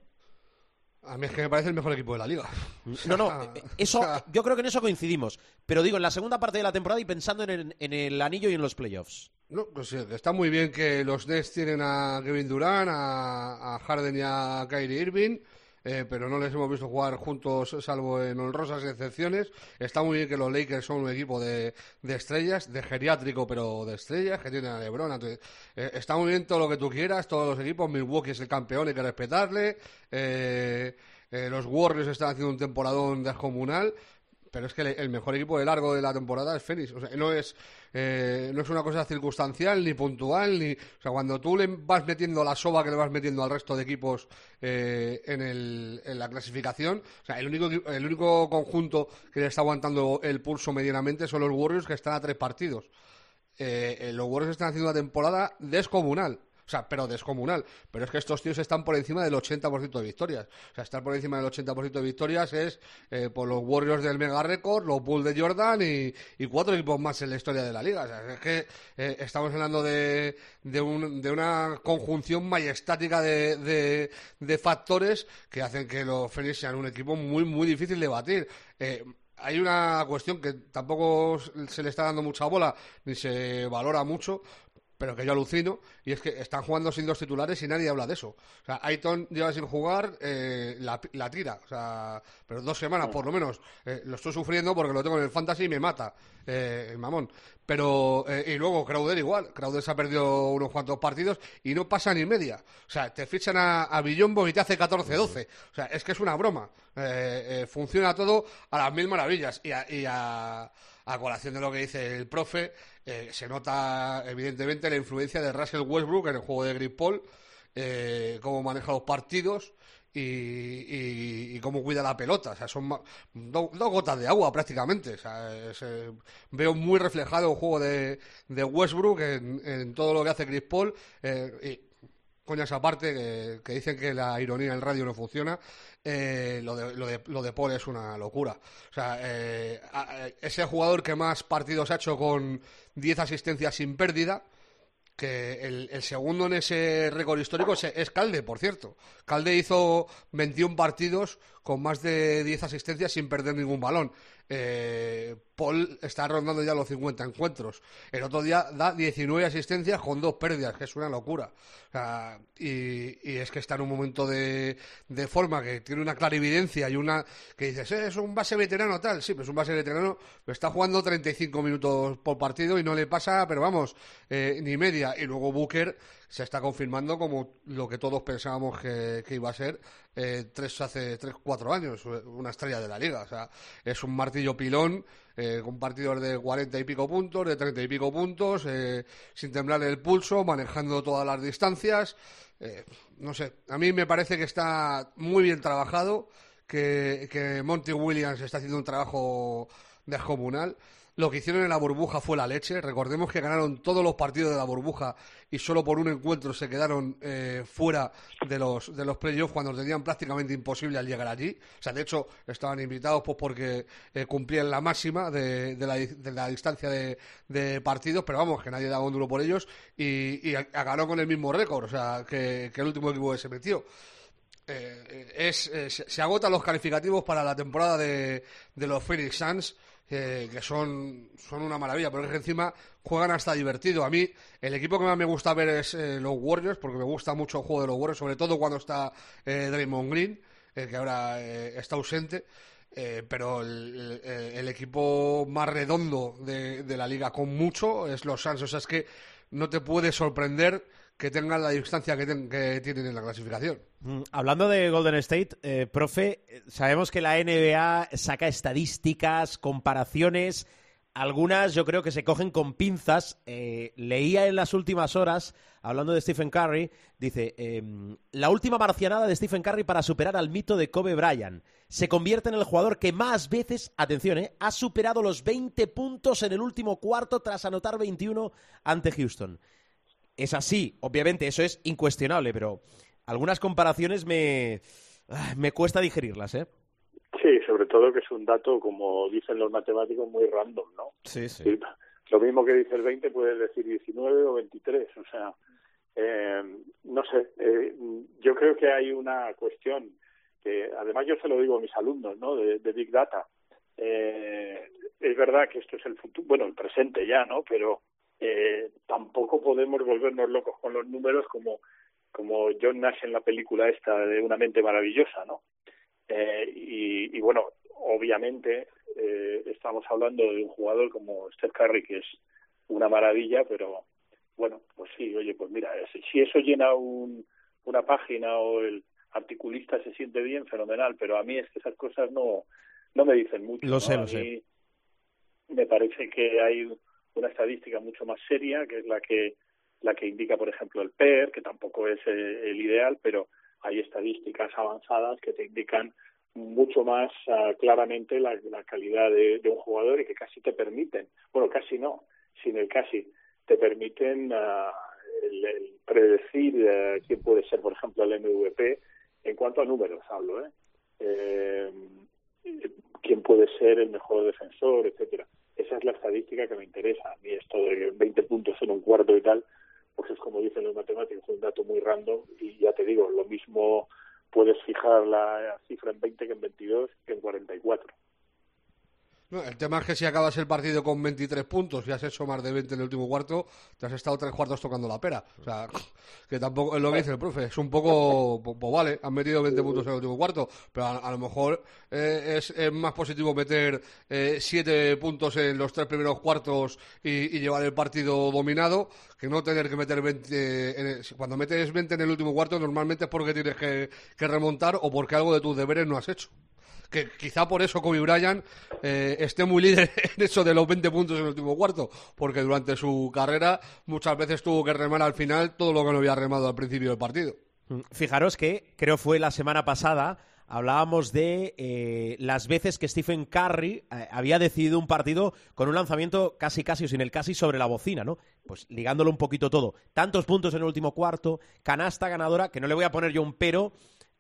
A mí es que me parece el mejor equipo de la liga. No, no, eh, eso, yo creo que en eso coincidimos. Pero digo, en la segunda parte de la temporada y pensando en el, en el anillo y en los playoffs. No, pues está muy bien que los Nets tienen a Kevin Durant, a, a Harden y a Kyrie Irving, eh, pero no les hemos visto jugar juntos salvo en honrosas excepciones. Está muy bien que los Lakers son un equipo de, de estrellas, de geriátrico pero de estrellas, que tienen a LeBron. entonces, eh, está muy bien todo lo que tú quieras, todos los equipos. Milwaukee es el campeón, hay que respetarle. Eh, eh, los Warriors están haciendo un temporadón descomunal. Pero es que el, mejor equipo de largo de la temporada es Phoenix. O sea, no es, eh, no es una cosa circunstancial ni puntual. ni O sea, cuando tú le vas metiendo la soba que le vas metiendo al resto de equipos eh, en, el, en la clasificación, o sea, el único, el único conjunto que le está aguantando el pulso medianamente son los Warriors que están a tres partidos. Eh, eh, los Warriors están haciendo una temporada descomunal. O sea, pero descomunal. Pero es que estos tíos están por encima del 80% de victorias. O sea, estar por encima del 80% de victorias es eh, por los Warriors del Mega Record, los Bulls de Jordan y, y cuatro equipos más en la historia de la liga. O sea, es que eh, estamos hablando de, de, un- de una conjunción majestática de, de- de factores que hacen que los Phoenix sean un equipo muy, muy difícil de batir. Eh, hay una cuestión que tampoco se le está dando mucha bola ni se valora mucho, pero que yo alucino, y es que están jugando sin dos titulares y nadie habla de eso. O sea, Aiton lleva sin jugar eh, la, tira, o sea, pero dos semanas por lo menos. Eh, lo estoy sufriendo porque lo tengo en el fantasy y me mata, eh, mamón. Pero, eh, y luego Crowder igual, Crowder se ha perdido unos cuantos partidos y no pasa ni media. O sea, te fichan a, a Billombo y te hace 14-12. O sea, es que es una broma. Funciona todo a las mil maravillas. Y a, y a, a colación de lo que dice el profe, eh, se nota evidentemente la influencia de Russell Westbrook en el juego de Grip Paul, eh, cómo maneja los partidos y, y- cómo cuida la pelota. O sea, son dos gotas de agua prácticamente. O sea, eh, veo muy reflejado el juego de, Westbrook en, en todo lo que hace Chris Paul. Coñas aparte, que, dicen que la ironía en radio no funciona, eh, lo, de, lo, de, lo de Paul es una locura. O sea, eh, a- a- es el jugador que más partidos ha hecho con 10 asistencias sin pérdida, que el, segundo en ese récord histórico es, es Calde, por cierto. Calde hizo 21 partidos con más de 10 asistencias sin perder ningún balón. Eh, Paul está rondando ya los 50 encuentros. El otro día da 19 asistencias con dos pérdidas, que es una locura. Y, y es que está en un momento de, de forma que tiene una clarividencia y una que dices, "Eh, es un base veterano tal. Sí, pero es un base veterano, está jugando 35 minutos por partido y no le pasa, pero vamos, eh, ni media. Y luego Booker se está confirmando como lo que todos pensábamos que, iba a ser eh, tres, hace 3, 4 años, una estrella de la liga. O sea, es un martillo pilón eh, con partidos de 40 y pico puntos, de 30 y pico puntos, eh, sin temblar el pulso, manejando todas las distancias. Eh, no sé, a mí me parece que está muy bien trabajado, que, que Monty Williams está haciendo un trabajo descomunal. Lo que hicieron en la burbuja fue la leche. Recordemos que ganaron todos los partidos de la burbuja y solo por un encuentro se quedaron eh, fuera de los, de los playoffs cuando tenían prácticamente imposible al llegar allí. O sea, de hecho, estaban invitados pues porque eh, cumplían la máxima de, la, de la distancia de, partidos, pero vamos, que nadie daba un duro por ellos y, y ganó con el mismo récord, o sea, que, el último equipo que se metió. Eh, es, eh, se se agotan los calificativos para la temporada de, de los Phoenix Suns, eh, que son, son una maravilla, pero es que encima juegan hasta divertido. A mí, el equipo que más me gusta ver es eh, los Warriors, porque me gusta mucho el juego de los Warriors, sobre todo cuando está eh, Draymond Green, eh, que ahora eh, está ausente. Pero el equipo más redondo de, de la liga con mucho es los Suns. O sea, es que no te puede sorprender que tengan la distancia que, tienen en la clasificación. Mm, Hablando de Golden State, eh, profe, eh, sabemos que la NBA saca estadísticas, comparaciones. algunas yo creo que se cogen con pinzas. Eh, leía en las últimas horas, hablando de Stephen Curry, dice, em, la última marcianada de Stephen Curry para superar al mito de Kobe Bryant. Se convierte en el jugador que más veces, atención, eh, ha superado los 20 puntos en el último cuarto tras anotar 21 ante Houston. Es así, obviamente, eso es incuestionable, pero algunas comparaciones me, ah, me cuesta digerirlas, ¿eh? Sí, sobre todo que es un dato, como dicen los matemáticos, muy random, ¿no? Sí, sí. Lo mismo que dices 20, puedes decir 19 o 23, o sea, eh, no sé, eh, yo creo que hay una cuestión que, además yo se lo digo a mis alumnos, ¿no?, de, Big Data. Eh, es verdad que esto es el futuro, bueno, el presente ya, ¿no?, pero eh, tampoco podemos volvernos locos con los números como como John Nash en la película esta de Una mente maravillosa, ¿no? Eh, y, y, bueno, obviamente eh, estamos hablando de un jugador como Steph Curry, que es una maravilla, pero bueno, pues sí, oye, pues mira, si eso llena un, una página o el articulista se siente bien, fenomenal, pero a mí es que esas cosas no, no me dicen mucho. Lo sé, lo sé. Me parece que hay una estadística mucho más seria, que es la que la que indica, por ejemplo, el PER, que tampoco es eh, el ideal, pero hay estadísticas avanzadas que te indican mucho más uh, claramente la, calidad de, un jugador y que casi te permiten, bueno, casi no, sin el casi, te permiten uh, el, predecir uh, quién puede ser, por ejemplo, el MVP en cuanto a números hablo, ¿eh? eh quién puede ser el mejor defensor, etcétera. Esa es la estadística que me interesa. A mí esto de 20 puntos en un cuarto y tal, pues es como dicen los matemáticos, un dato muy random y ya te digo, lo mismo puedes fijar la cifra en 20 que en 22 que en 44. No, el tema es que si acabas el partido con 23 puntos y has hecho más de 20 en el último cuarto, te has estado tres cuartos tocando la pera. O sea, que tampoco es lo que dice el profe. Es un poco, pues vale, han metido 20 puntos en el último cuarto, pero a, lo mejor eh, es, más positivo meter eh, 7 puntos en los tres primeros cuartos y, y, llevar el partido dominado que no tener que meter 20. En el, cuando metes 20 en el último cuarto, normalmente es porque tienes que, que remontar o porque algo de tus deberes no has hecho que quizá por eso Kobe Bryant eh, esté muy líder en eso de los 20 puntos en el último cuarto, porque durante su carrera muchas veces tuvo que remar al final todo lo que no había remado al principio del partido. Mm, fijaros que creo fue la semana pasada hablábamos de eh, las veces que Stephen Curry eh, había decidido un partido con un lanzamiento casi casi o sin el casi sobre la bocina, ¿no? Pues ligándolo un poquito todo. Tantos puntos en el último cuarto, canasta ganadora, que no le voy a poner yo un pero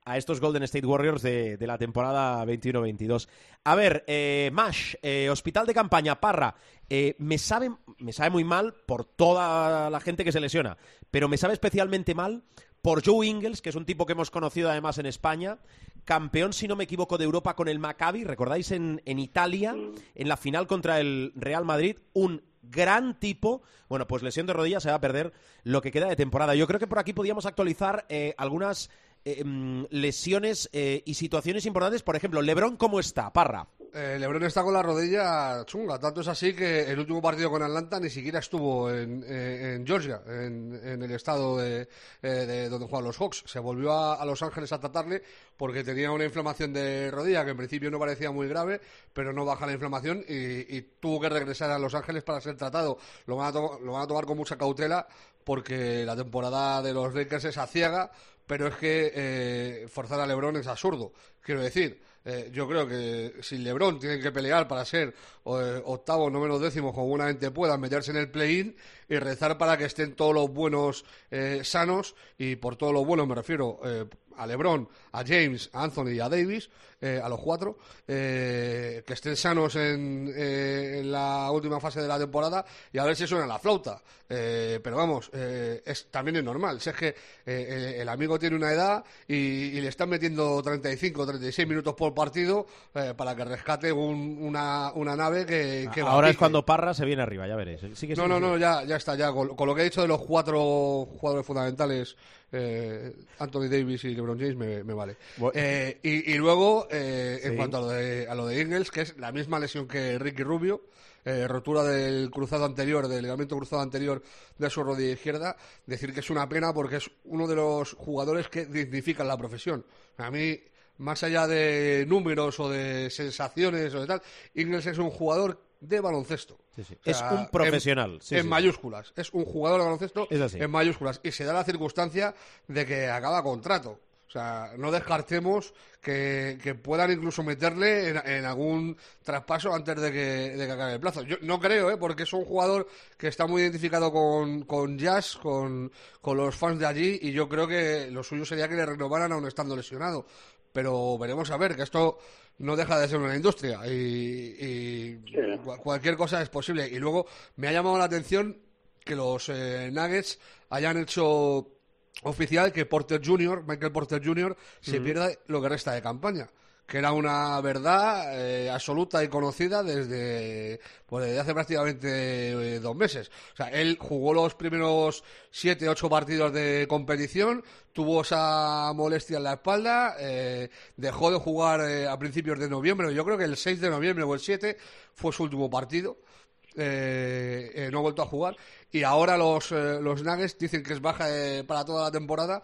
a estos Golden State Warriors de, de la temporada 21-22. A ver, eh, Mash, eh, Hospital de Campaña, Parra, eh, me, sabe, me sabe muy mal por toda la gente que se lesiona, pero me sabe especialmente mal por Joe Ingles, que es un tipo que hemos conocido además en España, campeón, si no me equivoco, de Europa con el Maccabi, recordáis, en, en Italia, en la final contra el Real Madrid, un gran tipo. Bueno, pues lesión de rodilla se va a perder lo que queda de temporada. Yo creo que por aquí podíamos actualizar eh, algunas eh, mm, lesiones eh, y situaciones importantes. Por ejemplo, Lebron, ¿cómo está? Parra. Eh, Lebron está con la rodilla chunga. Tanto es así que el último partido con Atlanta ni siquiera estuvo en, eh, en Georgia, en, el estado de, eh, de, donde juegan los Hawks. Se volvió a, Los Ángeles a tratarle porque tenía una inflamación de rodilla que en principio no parecía muy grave, pero no baja la inflamación y, y tuvo que regresar a Los Ángeles para ser tratado. Lo van, a lo van a tomar con mucha cautela porque la temporada de los Lakers es aciaga, pero es que eh, forzar a LeBron es absurdo. Quiero decir, eh, yo creo que si LeBron tiene que pelear para ser eh, octavo, no menos décimo, como buenamente pueda, meterse en el play-in y rezar para que estén todos los buenos eh, sanos, y por todos los buenos me refiero eh, a LeBron, a James, a Anthony y a Davis, eh, a los cuatro, eh, que estén sanos en, eh, en, la última fase de la temporada y a ver si suena la flauta. Eh, pero vamos, eh, es, también es normal. Si es que eh, el amigo tiene una edad y, y, le están metiendo 35 o 36 minutos por partido para que rescate un, una, una, nave que... que Ahora es cuando Parra se viene arriba, ya veréis. Sí que no, no, no, ya, ya está, ya. Con, con, lo que he dicho de los cuatro jugadores fundamentales, Anthony Davis y LeBron James, me, me vale. Bueno, y, y, luego, en cuanto a lo, de, a lo de Ingles, que es la misma lesión que Ricky Rubio, eh, rotura del cruzado anterior, del ligamento cruzado anterior de su rodilla izquierda, decir que es una pena porque es uno de los jugadores que dignifican la profesión. A mí, más allá de números o de sensaciones o de tal, Ingles es un jugador de baloncesto. Sí, sí. O sea, Es un profesional, En, sí, en sí. mayúsculas. Es un jugador de baloncesto Es así. en mayúsculas. Y se da la circunstancia de que acaba contrato. O sea, no descartemos que, que puedan incluso meterle en, en algún traspaso antes de que, de que acabe el plazo. Yo no creo, ¿eh? porque es un jugador que está muy identificado con, con Jazz, con, con los fans de allí, y yo creo que lo suyo sería que le renovaran aún estando lesionado. Pero veremos a ver, que esto no deja de ser una industria y, y Sí. cualquier cosa es posible. Y luego me ha llamado la atención que los eh, Nuggets hayan hecho oficial que Porter Jr., Michael Porter Jr., se pierda lo que resta de campaña. Que era una verdad eh, absoluta y conocida desde, pues, desde hace prácticamente eh, dos meses. O sea, él jugó los primeros siete, ocho partidos de competición, tuvo esa molestia en la espalda, eh, dejó de jugar eh, a principios de noviembre. Yo creo que el 6 de noviembre o el 7 fue su último partido eh, no ha vuelto a jugar y ahora los, los Nuggets dicen que es baja para toda la temporada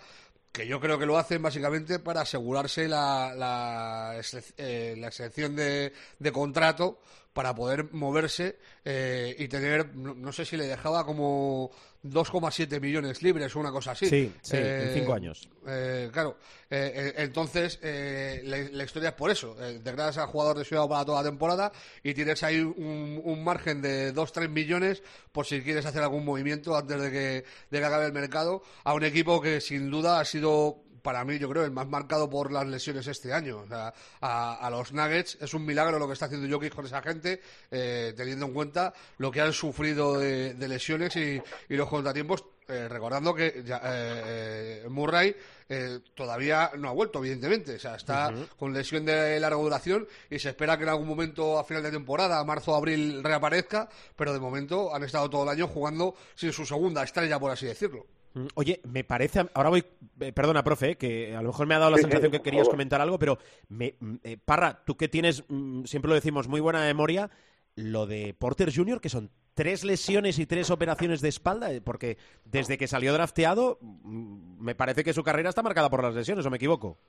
que yo creo que lo hacen básicamente para asegurarse la, la, eh, la excepción de, de contrato para poder moverse eh, y tener, no sé si le dejaba como 2,7 millones libres o una cosa así. Sí, sí, en cinco años. Eh, claro, Eh, eh, entonces eh, la, la historia es por eso. Eh, degradas al jugador lesionado para toda la temporada y tienes ahí un, un margen de 2-3 millones por si quieres hacer algún movimiento antes de que, de que acabe el mercado a un equipo que sin duda ha sido para mí, yo creo, el más marcado por las lesiones este año. O sea, a, a los Nuggets es un milagro lo que está haciendo Jokic con esa gente, eh, teniendo en cuenta lo que han sufrido de, de lesiones y, y los contratiempos. eh, recordando que ya, eh, eh, Murray eh, todavía no ha vuelto, evidentemente. O sea, está con lesión de larga duración y se espera que en algún momento a final de temporada, marzo o abril, reaparezca. Pero de momento han estado todo el año jugando sin su segunda estrella, por así decirlo. Mm, Oye, me parece. Ahora voy. eh, perdona, profe, eh, que a lo mejor me ha dado la Sí, sí, sensación que querías comentar algo, pero. Me, mm, eh, Parra, tú que tienes, mm, siempre lo decimos, muy buena memoria, lo de Porter Jr., que son tres lesiones y tres operaciones de espalda, porque desde que salió drafteado, me parece que su carrera está marcada por las lesiones, ¿o me equivoco?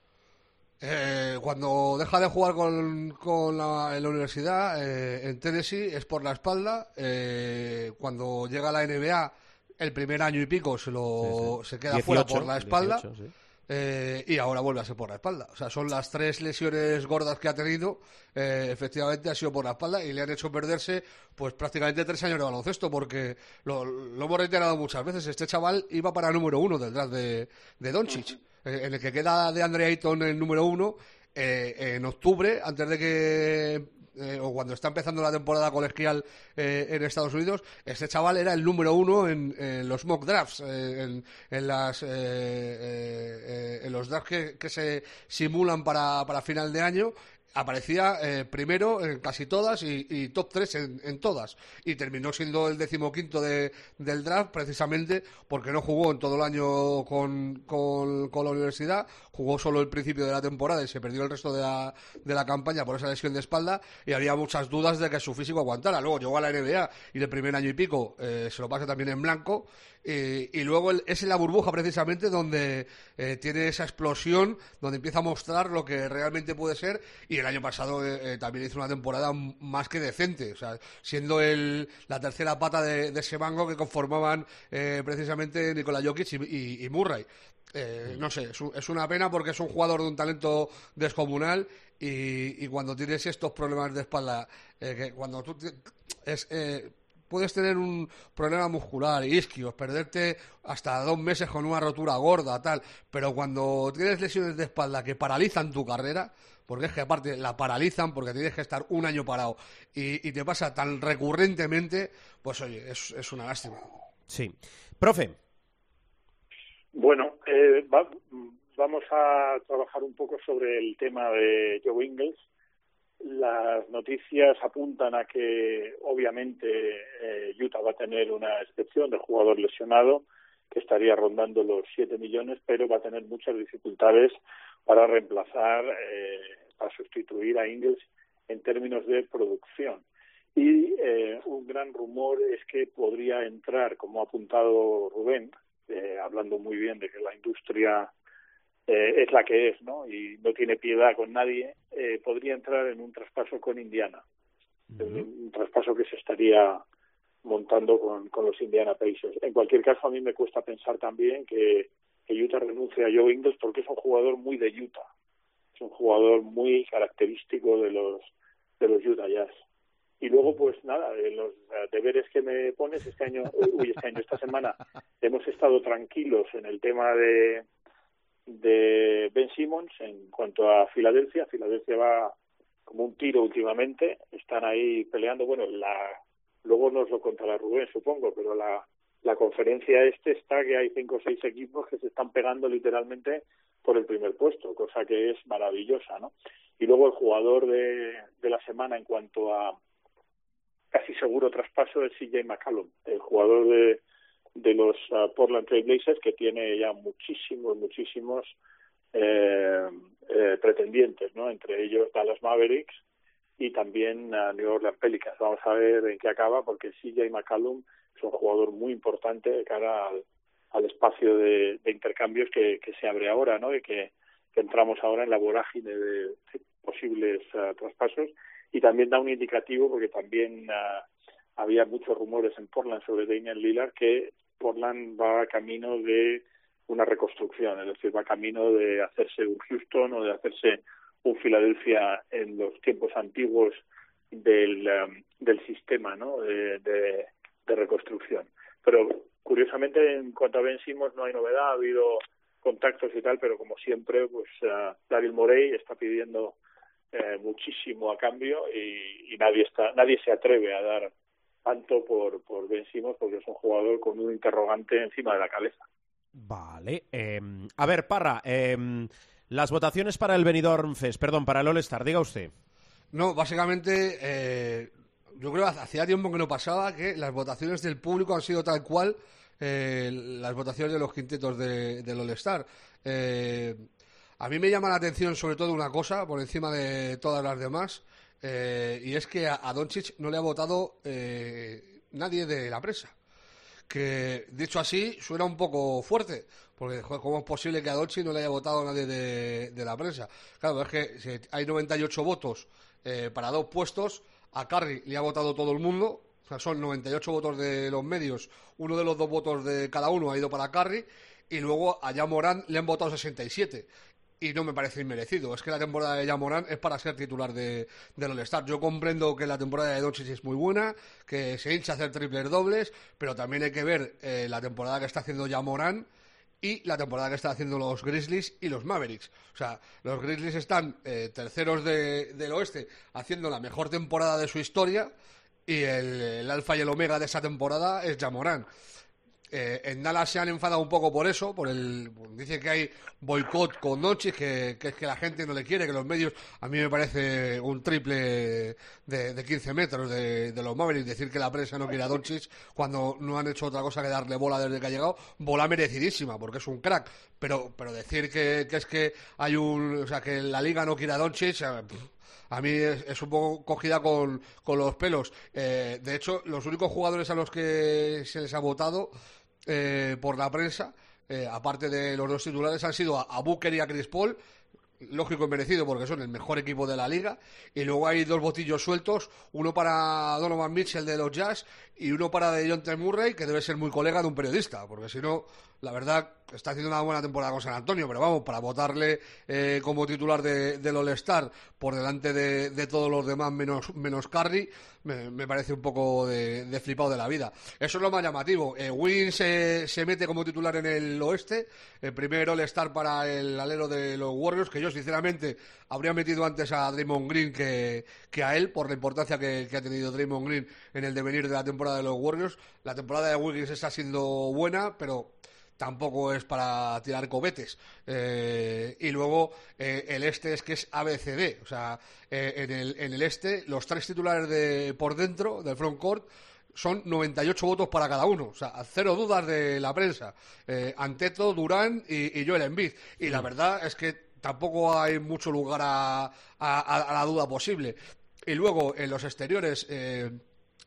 Eh, cuando deja de jugar con, con la, en la universidad eh, en Tennessee es por la espalda. Eh, cuando llega a la NBA, el primer año y pico se, lo, se queda fuera 18, por la espalda. 18, sí. Eh, y ahora vuelve a ser por la espalda. O sea, son las tres lesiones gordas que ha tenido. eh, efectivamente, ha sido por la espalda y le han hecho perderse, pues prácticamente tres años de baloncesto, porque lo, lo hemos reiterado muchas veces. Este chaval iba para número uno detrás de, de Doncic, eh, en el que queda de Andre Ayton el número uno. eh, en octubre, antes de que eh, o cuando está empezando la temporada colegial eh, en Estados Unidos, este chaval era el número uno en, los mock drafts, eh, en, en las, eh, en los drafts que, se simulan para, para final de año. Aparecía eh, primero en casi todas y, top 3 en, en todas. Y terminó siendo el decimoquinto de, del draft precisamente porque no jugó en todo el año con, con la universidad, jugó solo el principio de la temporada y se perdió el resto de la, de la campaña por esa lesión de espalda y había muchas dudas de que su físico aguantara. Luego llegó a la NBA y el primer año y pico eh, se lo pasa también en blanco y, luego es en la burbuja precisamente donde eh, tiene esa explosión, donde empieza a mostrar lo que realmente puede ser y el año pasado eh, eh, también hizo una temporada más que decente, o sea, siendo el, la tercera pata de, de ese mango que conformaban precisamente Nikola Jokic y Murray. Eh, no sé, es, un- es una pena porque es un jugador de un talento descomunal y, y cuando tienes estos problemas de espalda, eh, que cuando tú es, eh, puedes tener un problema muscular, isquios, perderte hasta dos meses con una rotura gorda, tal, pero cuando tienes lesiones de espalda que paralizan tu carrera, porque es que aparte la paralizan porque tienes que estar un año parado y, y te pasa tan recurrentemente, pues oye, es, es una lástima. Sí. Profe, Bueno, eh, va- vamos a trabajar un poco sobre el tema de Joe Ingles. Las noticias apuntan a que obviamente eh, Utah va a tener una excepción de jugador lesionado que estaría rondando los 7 millones, pero va a tener muchas dificultades para reemplazar, eh, para sustituir a Ingles en términos de producción. Y eh, un gran rumor es que podría entrar, como ha apuntado Rubén, eh, hablando muy bien de que la industria eh, es la que es, ¿no? Y no tiene piedad con nadie, eh, podría entrar en un traspaso con Indiana. un traspaso que se estaría montando con, con los Indiana Pacers. En cualquier caso, a mí me cuesta pensar también que, que Utah renuncie a Joe Ingles porque es un jugador muy de Utah. Es un jugador muy característico de los de los Utah Jazz. Y luego, pues nada, los deberes que me pones este año, uy, este año, esta semana, hemos estado tranquilos en el tema de, de Ben Simmons en cuanto a Filadelfia. Filadelfia va como un tiro últimamente, están ahí peleando. Bueno, la luego nos lo contará Rubén, supongo, pero la, la conferencia este está que hay cinco o seis equipos que se están pegando literalmente por el primer puesto, cosa que es maravillosa, ¿no? Y luego el jugador de, de la semana en cuanto a casi seguro traspaso es CJ McCallum, el jugador de, de los uh, Portland Trail Blazers que tiene ya muchísimos, muchísimos eh, eh, pretendientes, ¿no? Entre ellos Dallas Mavericks y también a New Orleans Pelicans. Vamos a ver en qué acaba porque CJ McCallum es un jugador muy importante de cara al, espacio de, de intercambios que, se abre ahora, ¿no? Y que, que, entramos ahora en la vorágine de, posibles uh, traspasos y también da un indicativo porque también uh, había muchos rumores en Portland sobre Damian Lillard que Portland va camino de una reconstrucción, es decir, va camino de hacerse un Houston o de hacerse un Filadelfia en los tiempos antiguos del, um, del sistema ¿no? de, de, reconstrucción. Pero curiosamente, en cuanto a Ben Simmons, no hay novedad, ha habido contactos y tal, pero como siempre, pues uh, Daryl Morey está pidiendo eh, muchísimo a cambio y, y, nadie está, nadie se atreve a dar tanto por, por Ben Simmons porque es un jugador con un interrogante encima de la cabeza. Vale. Eh, a ver, Parra, eh, las votaciones para el Benidorm Fest, perdón, para el All-Star, diga usted. No, básicamente, eh, yo creo que hacía tiempo que no pasaba que las votaciones del público han sido tal cual eh, las votaciones de los quintetos de, del All-Star. Eh, a mí me llama la atención sobre todo una cosa, por encima de todas las demás, eh, y es que a, a Doncic no le ha votado eh, nadie de la prensa. Que dicho así suena un poco fuerte, porque ¿cómo es posible que a Doncic no le haya votado nadie de, la prensa? Claro, es que si hay 98 votos eh, para dos puestos, a Curry le ha votado todo el mundo, o sea, son 98 votos de los medios, uno de los dos votos de cada uno ha ido para Curry, y luego a Jan Morán le han votado 67 y no me parece inmerecido. Es que la temporada de Yamorán es para ser titular de, del All-Star. Yo comprendo que la temporada de Doncic es muy buena, que se hincha a hacer triples dobles, pero también hay que ver eh, la temporada que está haciendo Yamorán y la temporada que están haciendo los Grizzlies y los Mavericks. O sea, los Grizzlies están eh, terceros de, del oeste haciendo la mejor temporada de su historia y el, el alfa y el omega de esa temporada es Yamorán. Eh, en Dallas se han enfadado un poco por eso, por el dicen que hay boicot con Doncic, que, es que la gente no le quiere, que los medios, a mí me parece un triple de, de 15 metros de, de, los Mavericks, decir que la prensa no quiere a Doncic cuando no han hecho otra cosa que darle bola desde que ha llegado, bola merecidísima, porque es un crack, pero, pero decir que, que es que hay un, o sea, que la liga no quiere a Doncic, a mí es, es, un poco cogida con, con los pelos. Eh, de hecho, los únicos jugadores a los que se les ha votado eh, por la prensa, eh, aparte de los dos titulares, han sido a, Booker y a Chris Paul, lógico y merecido porque son el mejor equipo de la liga. Y luego hay dos botillos sueltos, uno para Donovan Mitchell de los Jazz y uno para de John T. Murray, que debe ser muy colega de un periodista, porque si no, la verdad, está haciendo una buena temporada con San Antonio, pero vamos, para votarle eh, como titular de, del All-Star por delante de, de, todos los demás menos, menos Curry, me, me parece un poco de, de, flipado de la vida. Eso es lo más llamativo. Eh, Win se, se, mete como titular en el oeste, el primer All-Star para el alero de los Warriors, que yo sinceramente habría metido antes a Draymond Green que, que a él, por la importancia que, que, ha tenido Draymond Green en el devenir de la temporada de los Warriors. La temporada de Wiggins está siendo buena, pero tampoco es para tirar cobetes. Eh, y luego eh, el este es que es ABCD. O sea, eh, en, el, en el este, los tres titulares de por dentro, del front court, son 98 votos para cada uno. O sea, cero dudas de la prensa. Anteto, Durán y, y Joel Embiid. Y la verdad es que tampoco hay mucho lugar a, a, a la duda posible. Y luego, en los exteriores,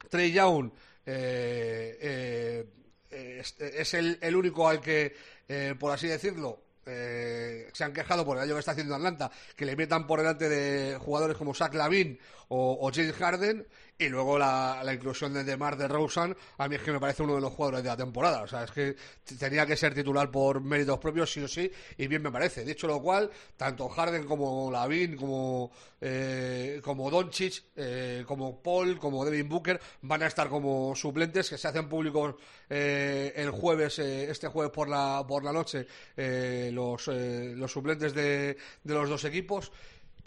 Trey Young eh, es, es el, el, único al que, eh, por así decirlo, eh, se han quejado por el año que está haciendo Atlanta, que le metan por delante de jugadores como Zach Lavin o James Harden, y luego la, la inclusión de DeMar de Rosen, a mí es que me parece uno de los jugadores de la temporada. O sea, es que tenía que ser titular por méritos propios, sí o sí, y bien me parece. Dicho lo cual, tanto Harden como Lavin, como, eh, como Doncic, eh, como Paul, como Devin Booker, van a estar como suplentes que se hacen públicos eh, el jueves, eh, este jueves por la, por la noche, eh, los, eh, los suplentes de, de los dos equipos.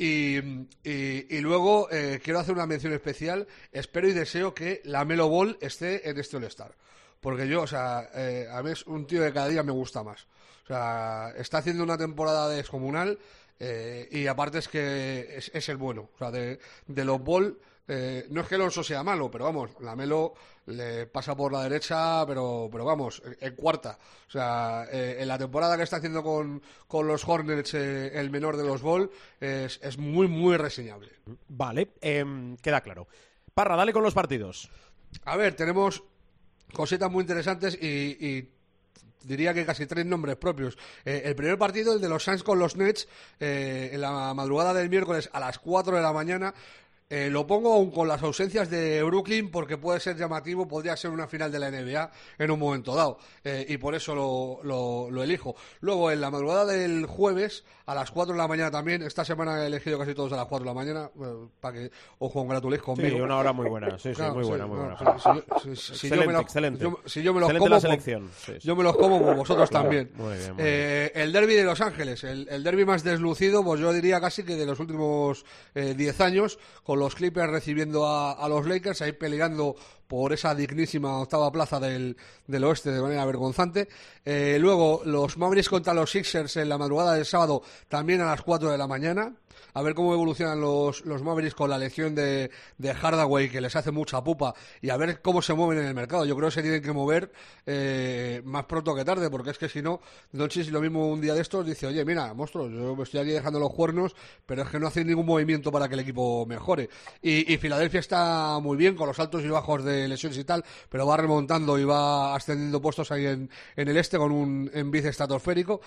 Y, y- y luego eh, quiero hacer una mención especial. Espero y deseo que la Melo Ball esté en este All-Star. Porque yo, o sea, eh, a mí es un tío que cada día me gusta más. O sea, está haciendo una temporada descomunal eh, y aparte es que es, es el bueno. O sea, de, de los Ball, eh, no es que Alonso sea malo, pero vamos, la Melo le pasa por la derecha, pero, pero vamos, en, en cuarta. O sea, eh, en la temporada que está haciendo con, con los Hornets, eh, el menor de los Ball, es, es muy, muy reseñable. Vale, em, queda claro. Parra, dale con los partidos. A ver, tenemos cositas muy interesantes y, y diría que casi tres nombres propios. Eh, el primer partido, el de los Suns con los Nets, eh, en la madrugada del miércoles a las 4 de la mañana. Eh, lo pongo aún con las ausencias de Brooklyn porque puede ser llamativo, podría ser una final de la NBA en un momento dado eh, y por eso lo, lo- lo elijo. Luego en la madrugada del jueves a las 4 de la mañana también, esta semana he elegido casi todos a las 4 de la mañana eh, para que os congratuléis conmigo. Sí, una hora muy buena. Sí, sí, Claro, muy sí, buena, muy bueno, buena. si- si- si- si yo excelente, me los- excelente. yo- si yo me los excelente como, la selección. Sí, sí. Yo me los como, vosotros Claro, también. muy bien, muy Eh, el derby de Los Ángeles, el, el derby más deslucido, pues yo diría casi que de los últimos eh, 10 años, con los Clippers recibiendo a, los Lakers, ahí peleando por esa dignísima octava plaza del, del oeste de manera vergonzante. Eh, luego, los Mavericks contra los Sixers en la madrugada del sábado, también a las 4 de la mañana. A ver cómo evolucionan los, los Mavericks con la elección de, de Hardaway, que les hace mucha pupa, y a ver cómo se mueven en el mercado. Yo creo que se tienen que mover eh, más pronto que tarde, porque es que si no, Doncic lo mismo un día de estos dice, oye, mira, monstruos, yo me estoy aquí dejando los cuernos, pero es que no hacen ningún movimiento para que el equipo mejore. Y Filadelfia está muy bien, con los altos y bajos de lesiones y tal, pero va remontando y va ascendiendo puestos ahí en, en el este con un envice estratosférico.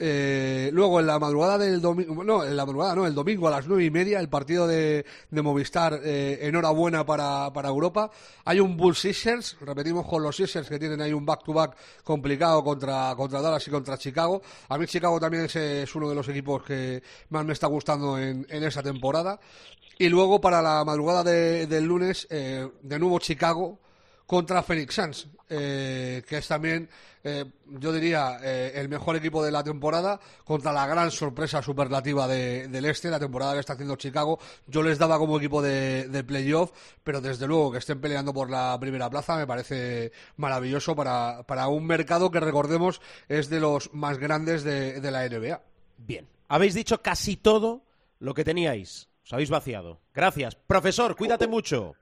Eh, luego en la madrugada del domingo, no, en la madrugada no, el domingo a las nueve y media, el partido de, de Movistar, eh, enhorabuena para, para Europa. Hay un Bull Sixers, repetimos con los Sixers que tienen ahí un back-to-back complicado contra, contra Dallas y contra Chicago. A mí Chicago también es, es uno de los equipos que más me está gustando en, en esa temporada. Y luego para la madrugada de- del lunes, eh, de nuevo Chicago contra Phoenix Suns, eh, que es también, eh, yo diría, eh, el mejor equipo de la temporada, contra la gran sorpresa superlativa de- del este, la temporada que está haciendo Chicago. Yo les daba como equipo de, de playoff, pero desde luego que estén peleando por la primera plaza me parece maravilloso para, para un mercado que recordemos es de los más grandes de, de la NBA. Bien. Habéis dicho casi todo lo que teníais. Os habéis vaciado. Gracias. Profesor, cuídate mucho.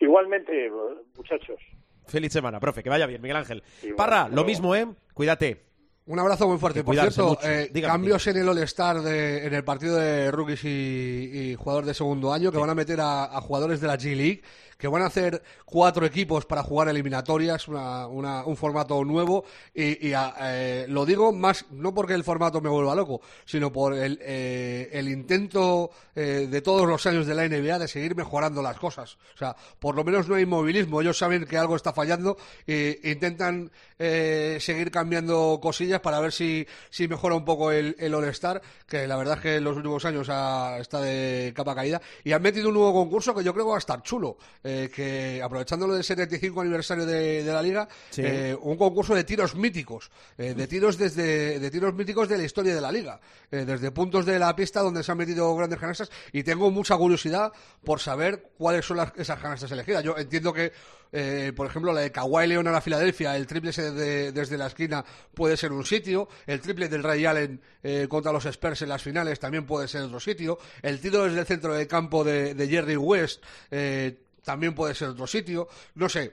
Igualmente, muchachos. Feliz semana, profe. Que vaya bien, Miguel Ángel. Igual, Parra, lo mismo, ¿eh? Cuídate. Un abrazo muy fuerte. Por cierto, eh, Dígame, cambios en el All-Star de- en el partido de rookies y, y jugadores de segundo año que van a meter a, a jugadores de la G-League, que van a hacer cuatro equipos para jugar eliminatorias, una- una- un formato nuevo. Y, a- eh, lo digo más, no porque el formato me vuelva loco, sino por el, eh, el intento eh, de todos los años de la NBA de seguir mejorando las cosas. O sea, por lo menos no hay inmovilismo. Ellos saben que algo está fallando e intentan eh, seguir cambiando cosillas para ver si, si mejora un poco el, el All-Star, que la verdad es que en los últimos años ha- está de capa caída. Y han metido un nuevo concurso que yo creo va a estar chulo, eh, que aprovechando lo del 75 aniversario de, de la liga, Sí. eh, un concurso de tiros míticos, eh, de tiros desde de tiros míticos de la historia de la liga, eh, desde puntos de la pista donde se han metido grandes canastas y tengo mucha curiosidad por saber cuáles son las- esas canastas elegidas. Yo entiendo que eh, por ejemplo, la de Kawhi León a la Filadelfia, el triple de- desde la esquina puede ser un sitio, el triple del Ray Allen eh, contra los Spurs en las finales también puede ser otro sitio, el tiro desde el centro del campo de, de Jerry West eh, también puede ser otro sitio, no sé,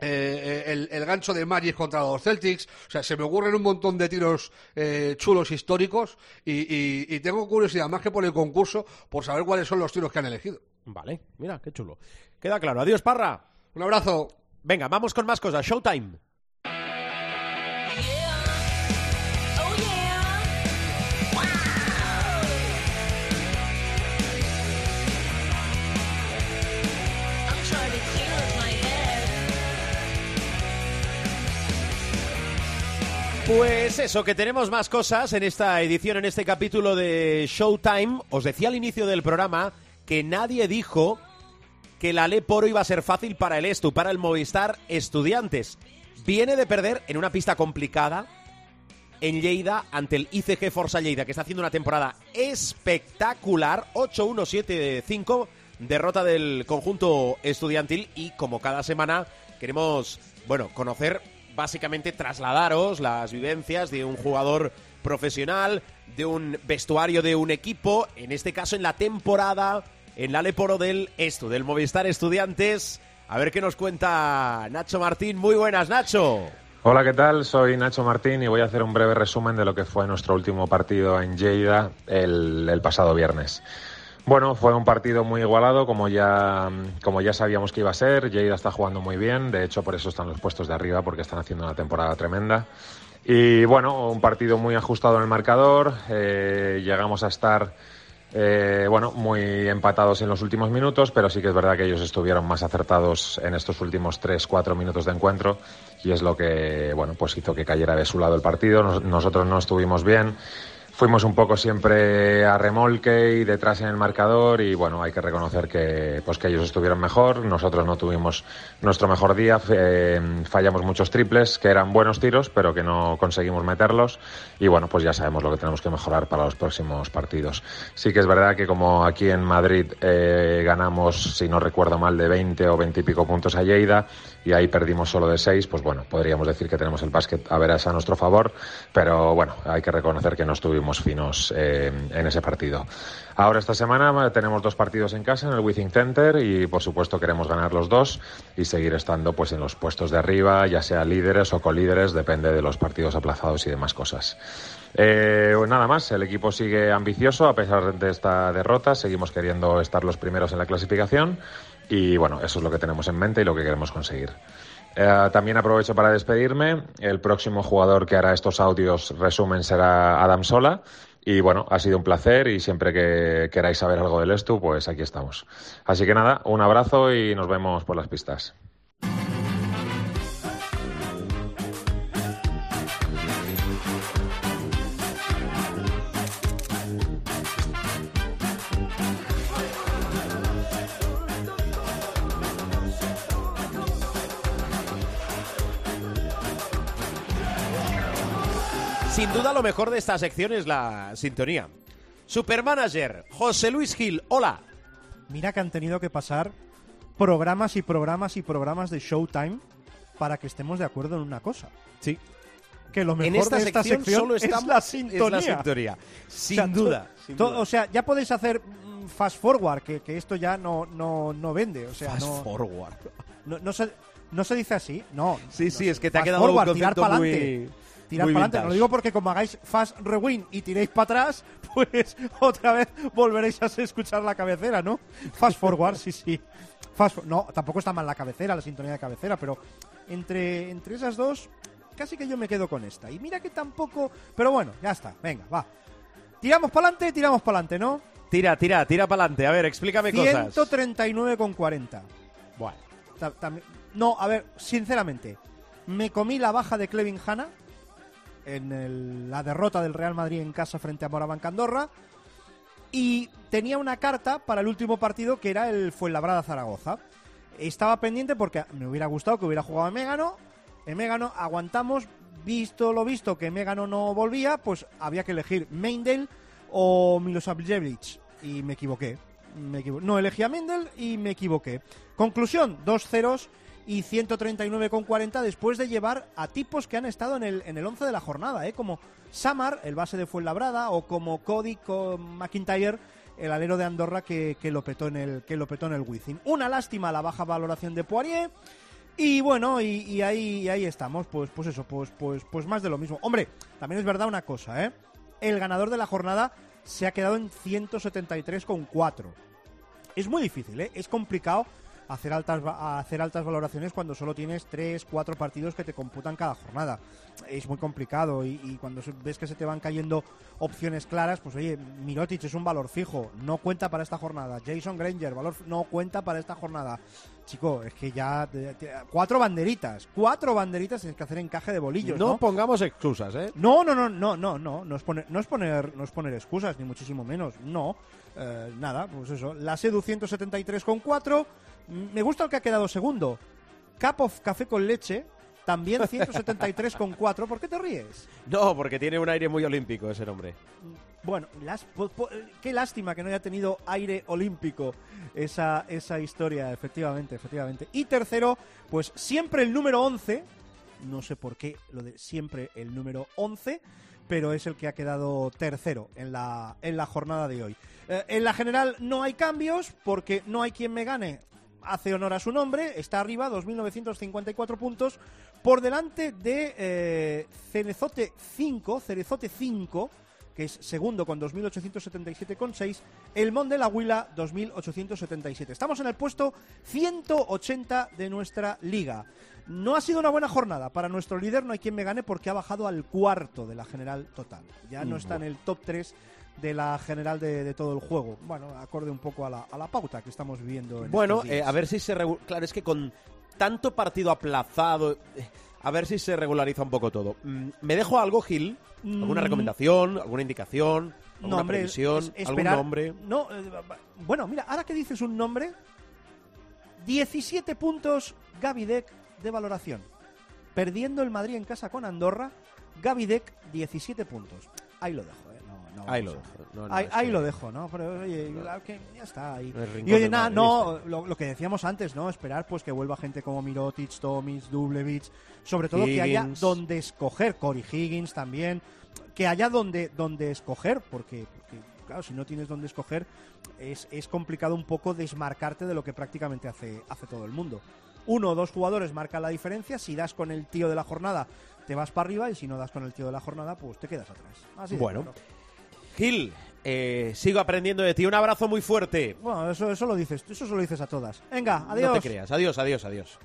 eh, el, el gancho de Magic contra los Celtics. O sea, se me ocurren un montón de tiros eh, chulos históricos y, y- y tengo curiosidad, más que por el concurso, por saber cuáles son los tiros que han elegido. Vale, mira, qué chulo. Queda claro. Adiós, Parra. Un abrazo. Venga, vamos con más cosas. Showtime. Pues eso, que tenemos más cosas en esta edición, en este capítulo de Showtime. Os decía al inicio del programa que nadie dijo que la Leporo iba a ser fácil para el Estu, para el Movistar Estudiantes. Viene de perder en una pista complicada en Lleida ante el ICG Forza Lleida, que está haciendo una temporada espectacular. 8-1-7-5, derrota del conjunto estudiantil y como cada semana queremos, bueno, conocer básicamente trasladaros las vivencias de un jugador profesional, de un vestuario de un equipo, en este caso en la temporada, en la Leporo del Estu, del Movistar Estudiantes. A ver qué nos cuenta Nacho Martín. Muy buenas, Nacho. Hola, ¿qué tal? Soy Nacho Martín y voy a hacer un breve resumen de lo que fue nuestro último partido en Lleida el pasado viernes. Bueno, fue un partido muy igualado, como ya, como ya sabíamos que iba a ser. Lleida está jugando muy bien, de hecho por eso están los puestos de arriba, porque están haciendo una temporada tremenda. Y bueno, un partido muy ajustado en el marcador. Eh, llegamos a estar eh, bueno, muy empatados en los últimos minutos, pero sí que es verdad que ellos estuvieron más acertados en estos últimos 3-4 minutos de encuentro y es lo que bueno, pues hizo que cayera de su lado el partido. Nos- nosotros no estuvimos bien. Fuimos un poco siempre a remolque y detrás en el marcador y bueno, hay que reconocer que pues que ellos estuvieron mejor, nosotros no tuvimos nuestro mejor día, eh, fallamos muchos triples que eran buenos tiros, pero que no conseguimos meterlos. Y bueno, pues ya sabemos lo que tenemos que mejorar para los próximos partidos. Sí que es verdad que como aquí en Madrid eh, ganamos, si no recuerdo mal, de 20 o 20 y pico puntos a Lleida y ahí perdimos solo de 6, pues bueno, podríamos decir que tenemos el básquet a veras a nuestro favor, pero bueno, hay que reconocer que no estuvimos finos eh, en ese partido. Ahora esta semana tenemos dos partidos en casa en el Withing Center y por supuesto queremos ganar los dos y seguir estando pues en los puestos de arriba, ya sea líderes o colíderes, depende de los partidos aplazados y demás cosas. Eh, pues nada más, el equipo sigue ambicioso a pesar de esta derrota, seguimos queriendo estar los primeros en la clasificación y bueno, eso es lo que tenemos en mente y lo que queremos conseguir. Eh, también aprovecho para despedirme. El próximo jugador que hará estos audios resumen será Adam Sola. Y bueno, ha sido un placer y siempre que queráis saber algo del Estu, pues aquí estamos. Así que nada, un abrazo y nos vemos por las pistas. Sin duda lo mejor de esta sección es la sintonía. Supermanager, José Luis Gil, hola. Mira que han tenido que pasar programas y programas y programas de Showtime para que estemos de acuerdo en una cosa. Sí. Que lo mejor En esta de esta sección, sección solo es la es sintonía. la sintonía. Sin O sea, duda. sin. O sea, ya podéis hacer mm, fast forward, que, que esto ya no, no, no vende. O sea, Fast no, forward. no, no se, no se dice así. No. Sí, sí, es que te ha quedado un forward, concepto muy- Tirar para adelante. No lo digo porque como hagáis fast rewind y tiréis para atrás, pues otra vez volveréis a escuchar la cabecera, ¿no? Fast forward, sí, sí. Fast for- no, tampoco está mal la cabecera, la sintonía de cabecera, pero entre, entre esas dos, casi que yo me quedo con esta. Y mira que tampoco. Pero bueno, ya está, venga, va. Tiramos para adelante, tiramos para adelante, ¿no? Tira, tira, tira para adelante. A ver, explícame cosas. 139,40. Bueno, No, a ver, sinceramente, me comí la baja de Clevin Hanna en el- la derrota del Real Madrid en casa frente a Moraván Candorra y tenía una carta para el último partido que era el Fuenlabrada Zaragoza. Estaba pendiente porque me hubiera gustado que hubiera jugado en Mégano. En Mégano aguantamos, visto lo visto que Mégano no volvía, pues había que elegir Meindel o Milosavljevic y me equivoqué. Me equivo- no elegí a Mendel y me equivoqué. Conclusión, dos ceros y 139,40 después de llevar a tipos que han estado en el, en el 11 de la jornada, ¿eh? como Samar, el base de Fuenlabrada, o como Cody McIntyre, el alero de Andorra que, que lo petó en el que lo petó en el Wizzing. Una lástima la baja valoración de Poirier. Y bueno, y, y ahí, y ahí estamos, pues, pues eso, pues, pues, pues más de lo mismo. Hombre, también es verdad una cosa, ¿eh? El ganador de la jornada se ha quedado en 173,4. Es muy difícil, ¿eh? Es complicado hacer altas, hacer altas valoraciones cuando solo tienes 3, 4 partidos que te computan cada jornada. Es muy complicado y, y cuando ves que se te van cayendo opciones claras, pues oye, Mirotic es un valor fijo, no cuenta para esta jornada. Jason Granger, valor no cuenta para esta jornada. chico, es que ya te- te- cuatro banderitas, cuatro banderitas tienes que hacer encaje de bolillos, No ¿no? pongamos excusas, ¿eh? No, no, no, no, no, no, no es poner, no es poner, no es poner excusas ni muchísimo menos, no, Eh, nada, pues eso. La Sedu 173 con 4, me gusta el que ha quedado segundo. Cup of café con leche, también 173 con 4. ¿Por qué te ríes? No, porque tiene un aire muy olímpico ese nombre. Bueno, las- po- po- qué lástima que no haya tenido aire olímpico esa, esa historia, efectivamente, efectivamente. Y tercero, pues siempre el número 11, no sé por qué lo de siempre el número 11, pero es el que ha quedado tercero en la, en la jornada de hoy. Eh, en la general no hay cambios porque no hay quien me gane. Hace honor a su nombre, está arriba, 2.954 puntos, por delante de eh, Cerezote 5, Cerezote 5, que es segundo con 2.877,6, el Mon de la Huila 2.877. Estamos en el puesto 180 de nuestra liga. No ha sido una buena jornada para nuestro líder, no hay quien me gane porque ha bajado al cuarto de la general total. Ya no está en el top 3 de la general de, de todo el juego. Bueno, acorde un poco a la, a la pauta que estamos viviendo. En Bueno, eh, a ver si se... Claro, es que con tanto partido aplazado... eh, A ver si se regulariza un poco todo. Mm, ¿Me dejo algo, Gil? ¿Alguna Mm. recomendación? ¿Alguna indicación? ¿Alguna No, hombre, previsión? es- ¿Algún nombre? No, eh, bueno, mira, ahora que dices un nombre, 17 puntos Gavidec de valoración. Perdiendo el Madrid en casa con Andorra, Gavidec 17 puntos. Ahí lo dejo, ¿eh? No, Ahí lo dejo. No, no, ahí, que- lo dejo, ¿no? Pero oye, que ya está ahí. Y oye, nada, no, lo, lo que decíamos antes, ¿no? Esperar pues que vuelva gente como Mirotic, Tomis, Dublevich, sobre todo que haya donde escoger, Cory Higgins también, que haya donde, donde escoger, porque, porque, claro, si no tienes donde escoger, es, es complicado un poco desmarcarte de lo que prácticamente hace, hace todo el mundo. Uno o dos jugadores marcan la diferencia, si das con el tío de la jornada te vas para arriba y si no das con el tío de la jornada pues te quedas atrás. Así Bueno. Gil, eh, sigo aprendiendo de ti. Un abrazo muy fuerte. Bueno, eso, eso lo dices, eso se lo dices a todas. Venga, adiós. No te creas. Adiós, adiós, adiós.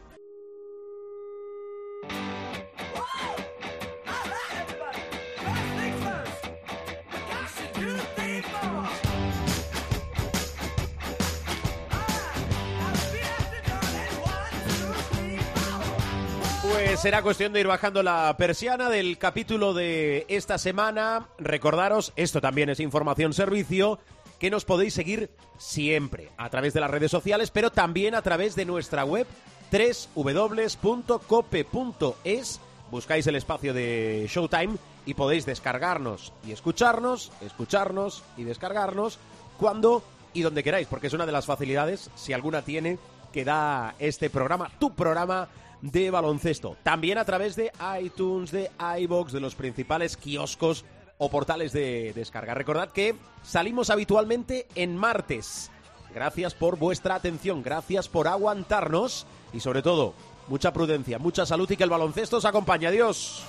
Será cuestión de ir bajando la persiana del capítulo de esta semana. Recordaros, esto también es información servicio, que nos podéis seguir siempre a través de las redes sociales, pero también a través de nuestra web www.cope.es. Buscáis el espacio de Showtime y podéis descargarnos y escucharnos, escucharnos y descargarnos cuando y donde queráis, porque es una de las facilidades, si alguna tiene, que da este programa, tu programa de baloncesto. También a través de iTunes, de iBox, de los principales kioscos o portales de descarga. Recordad que salimos habitualmente en martes. Gracias por vuestra atención, gracias por aguantarnos y sobre todo, mucha prudencia, mucha salud y que el baloncesto os acompañe. Adiós.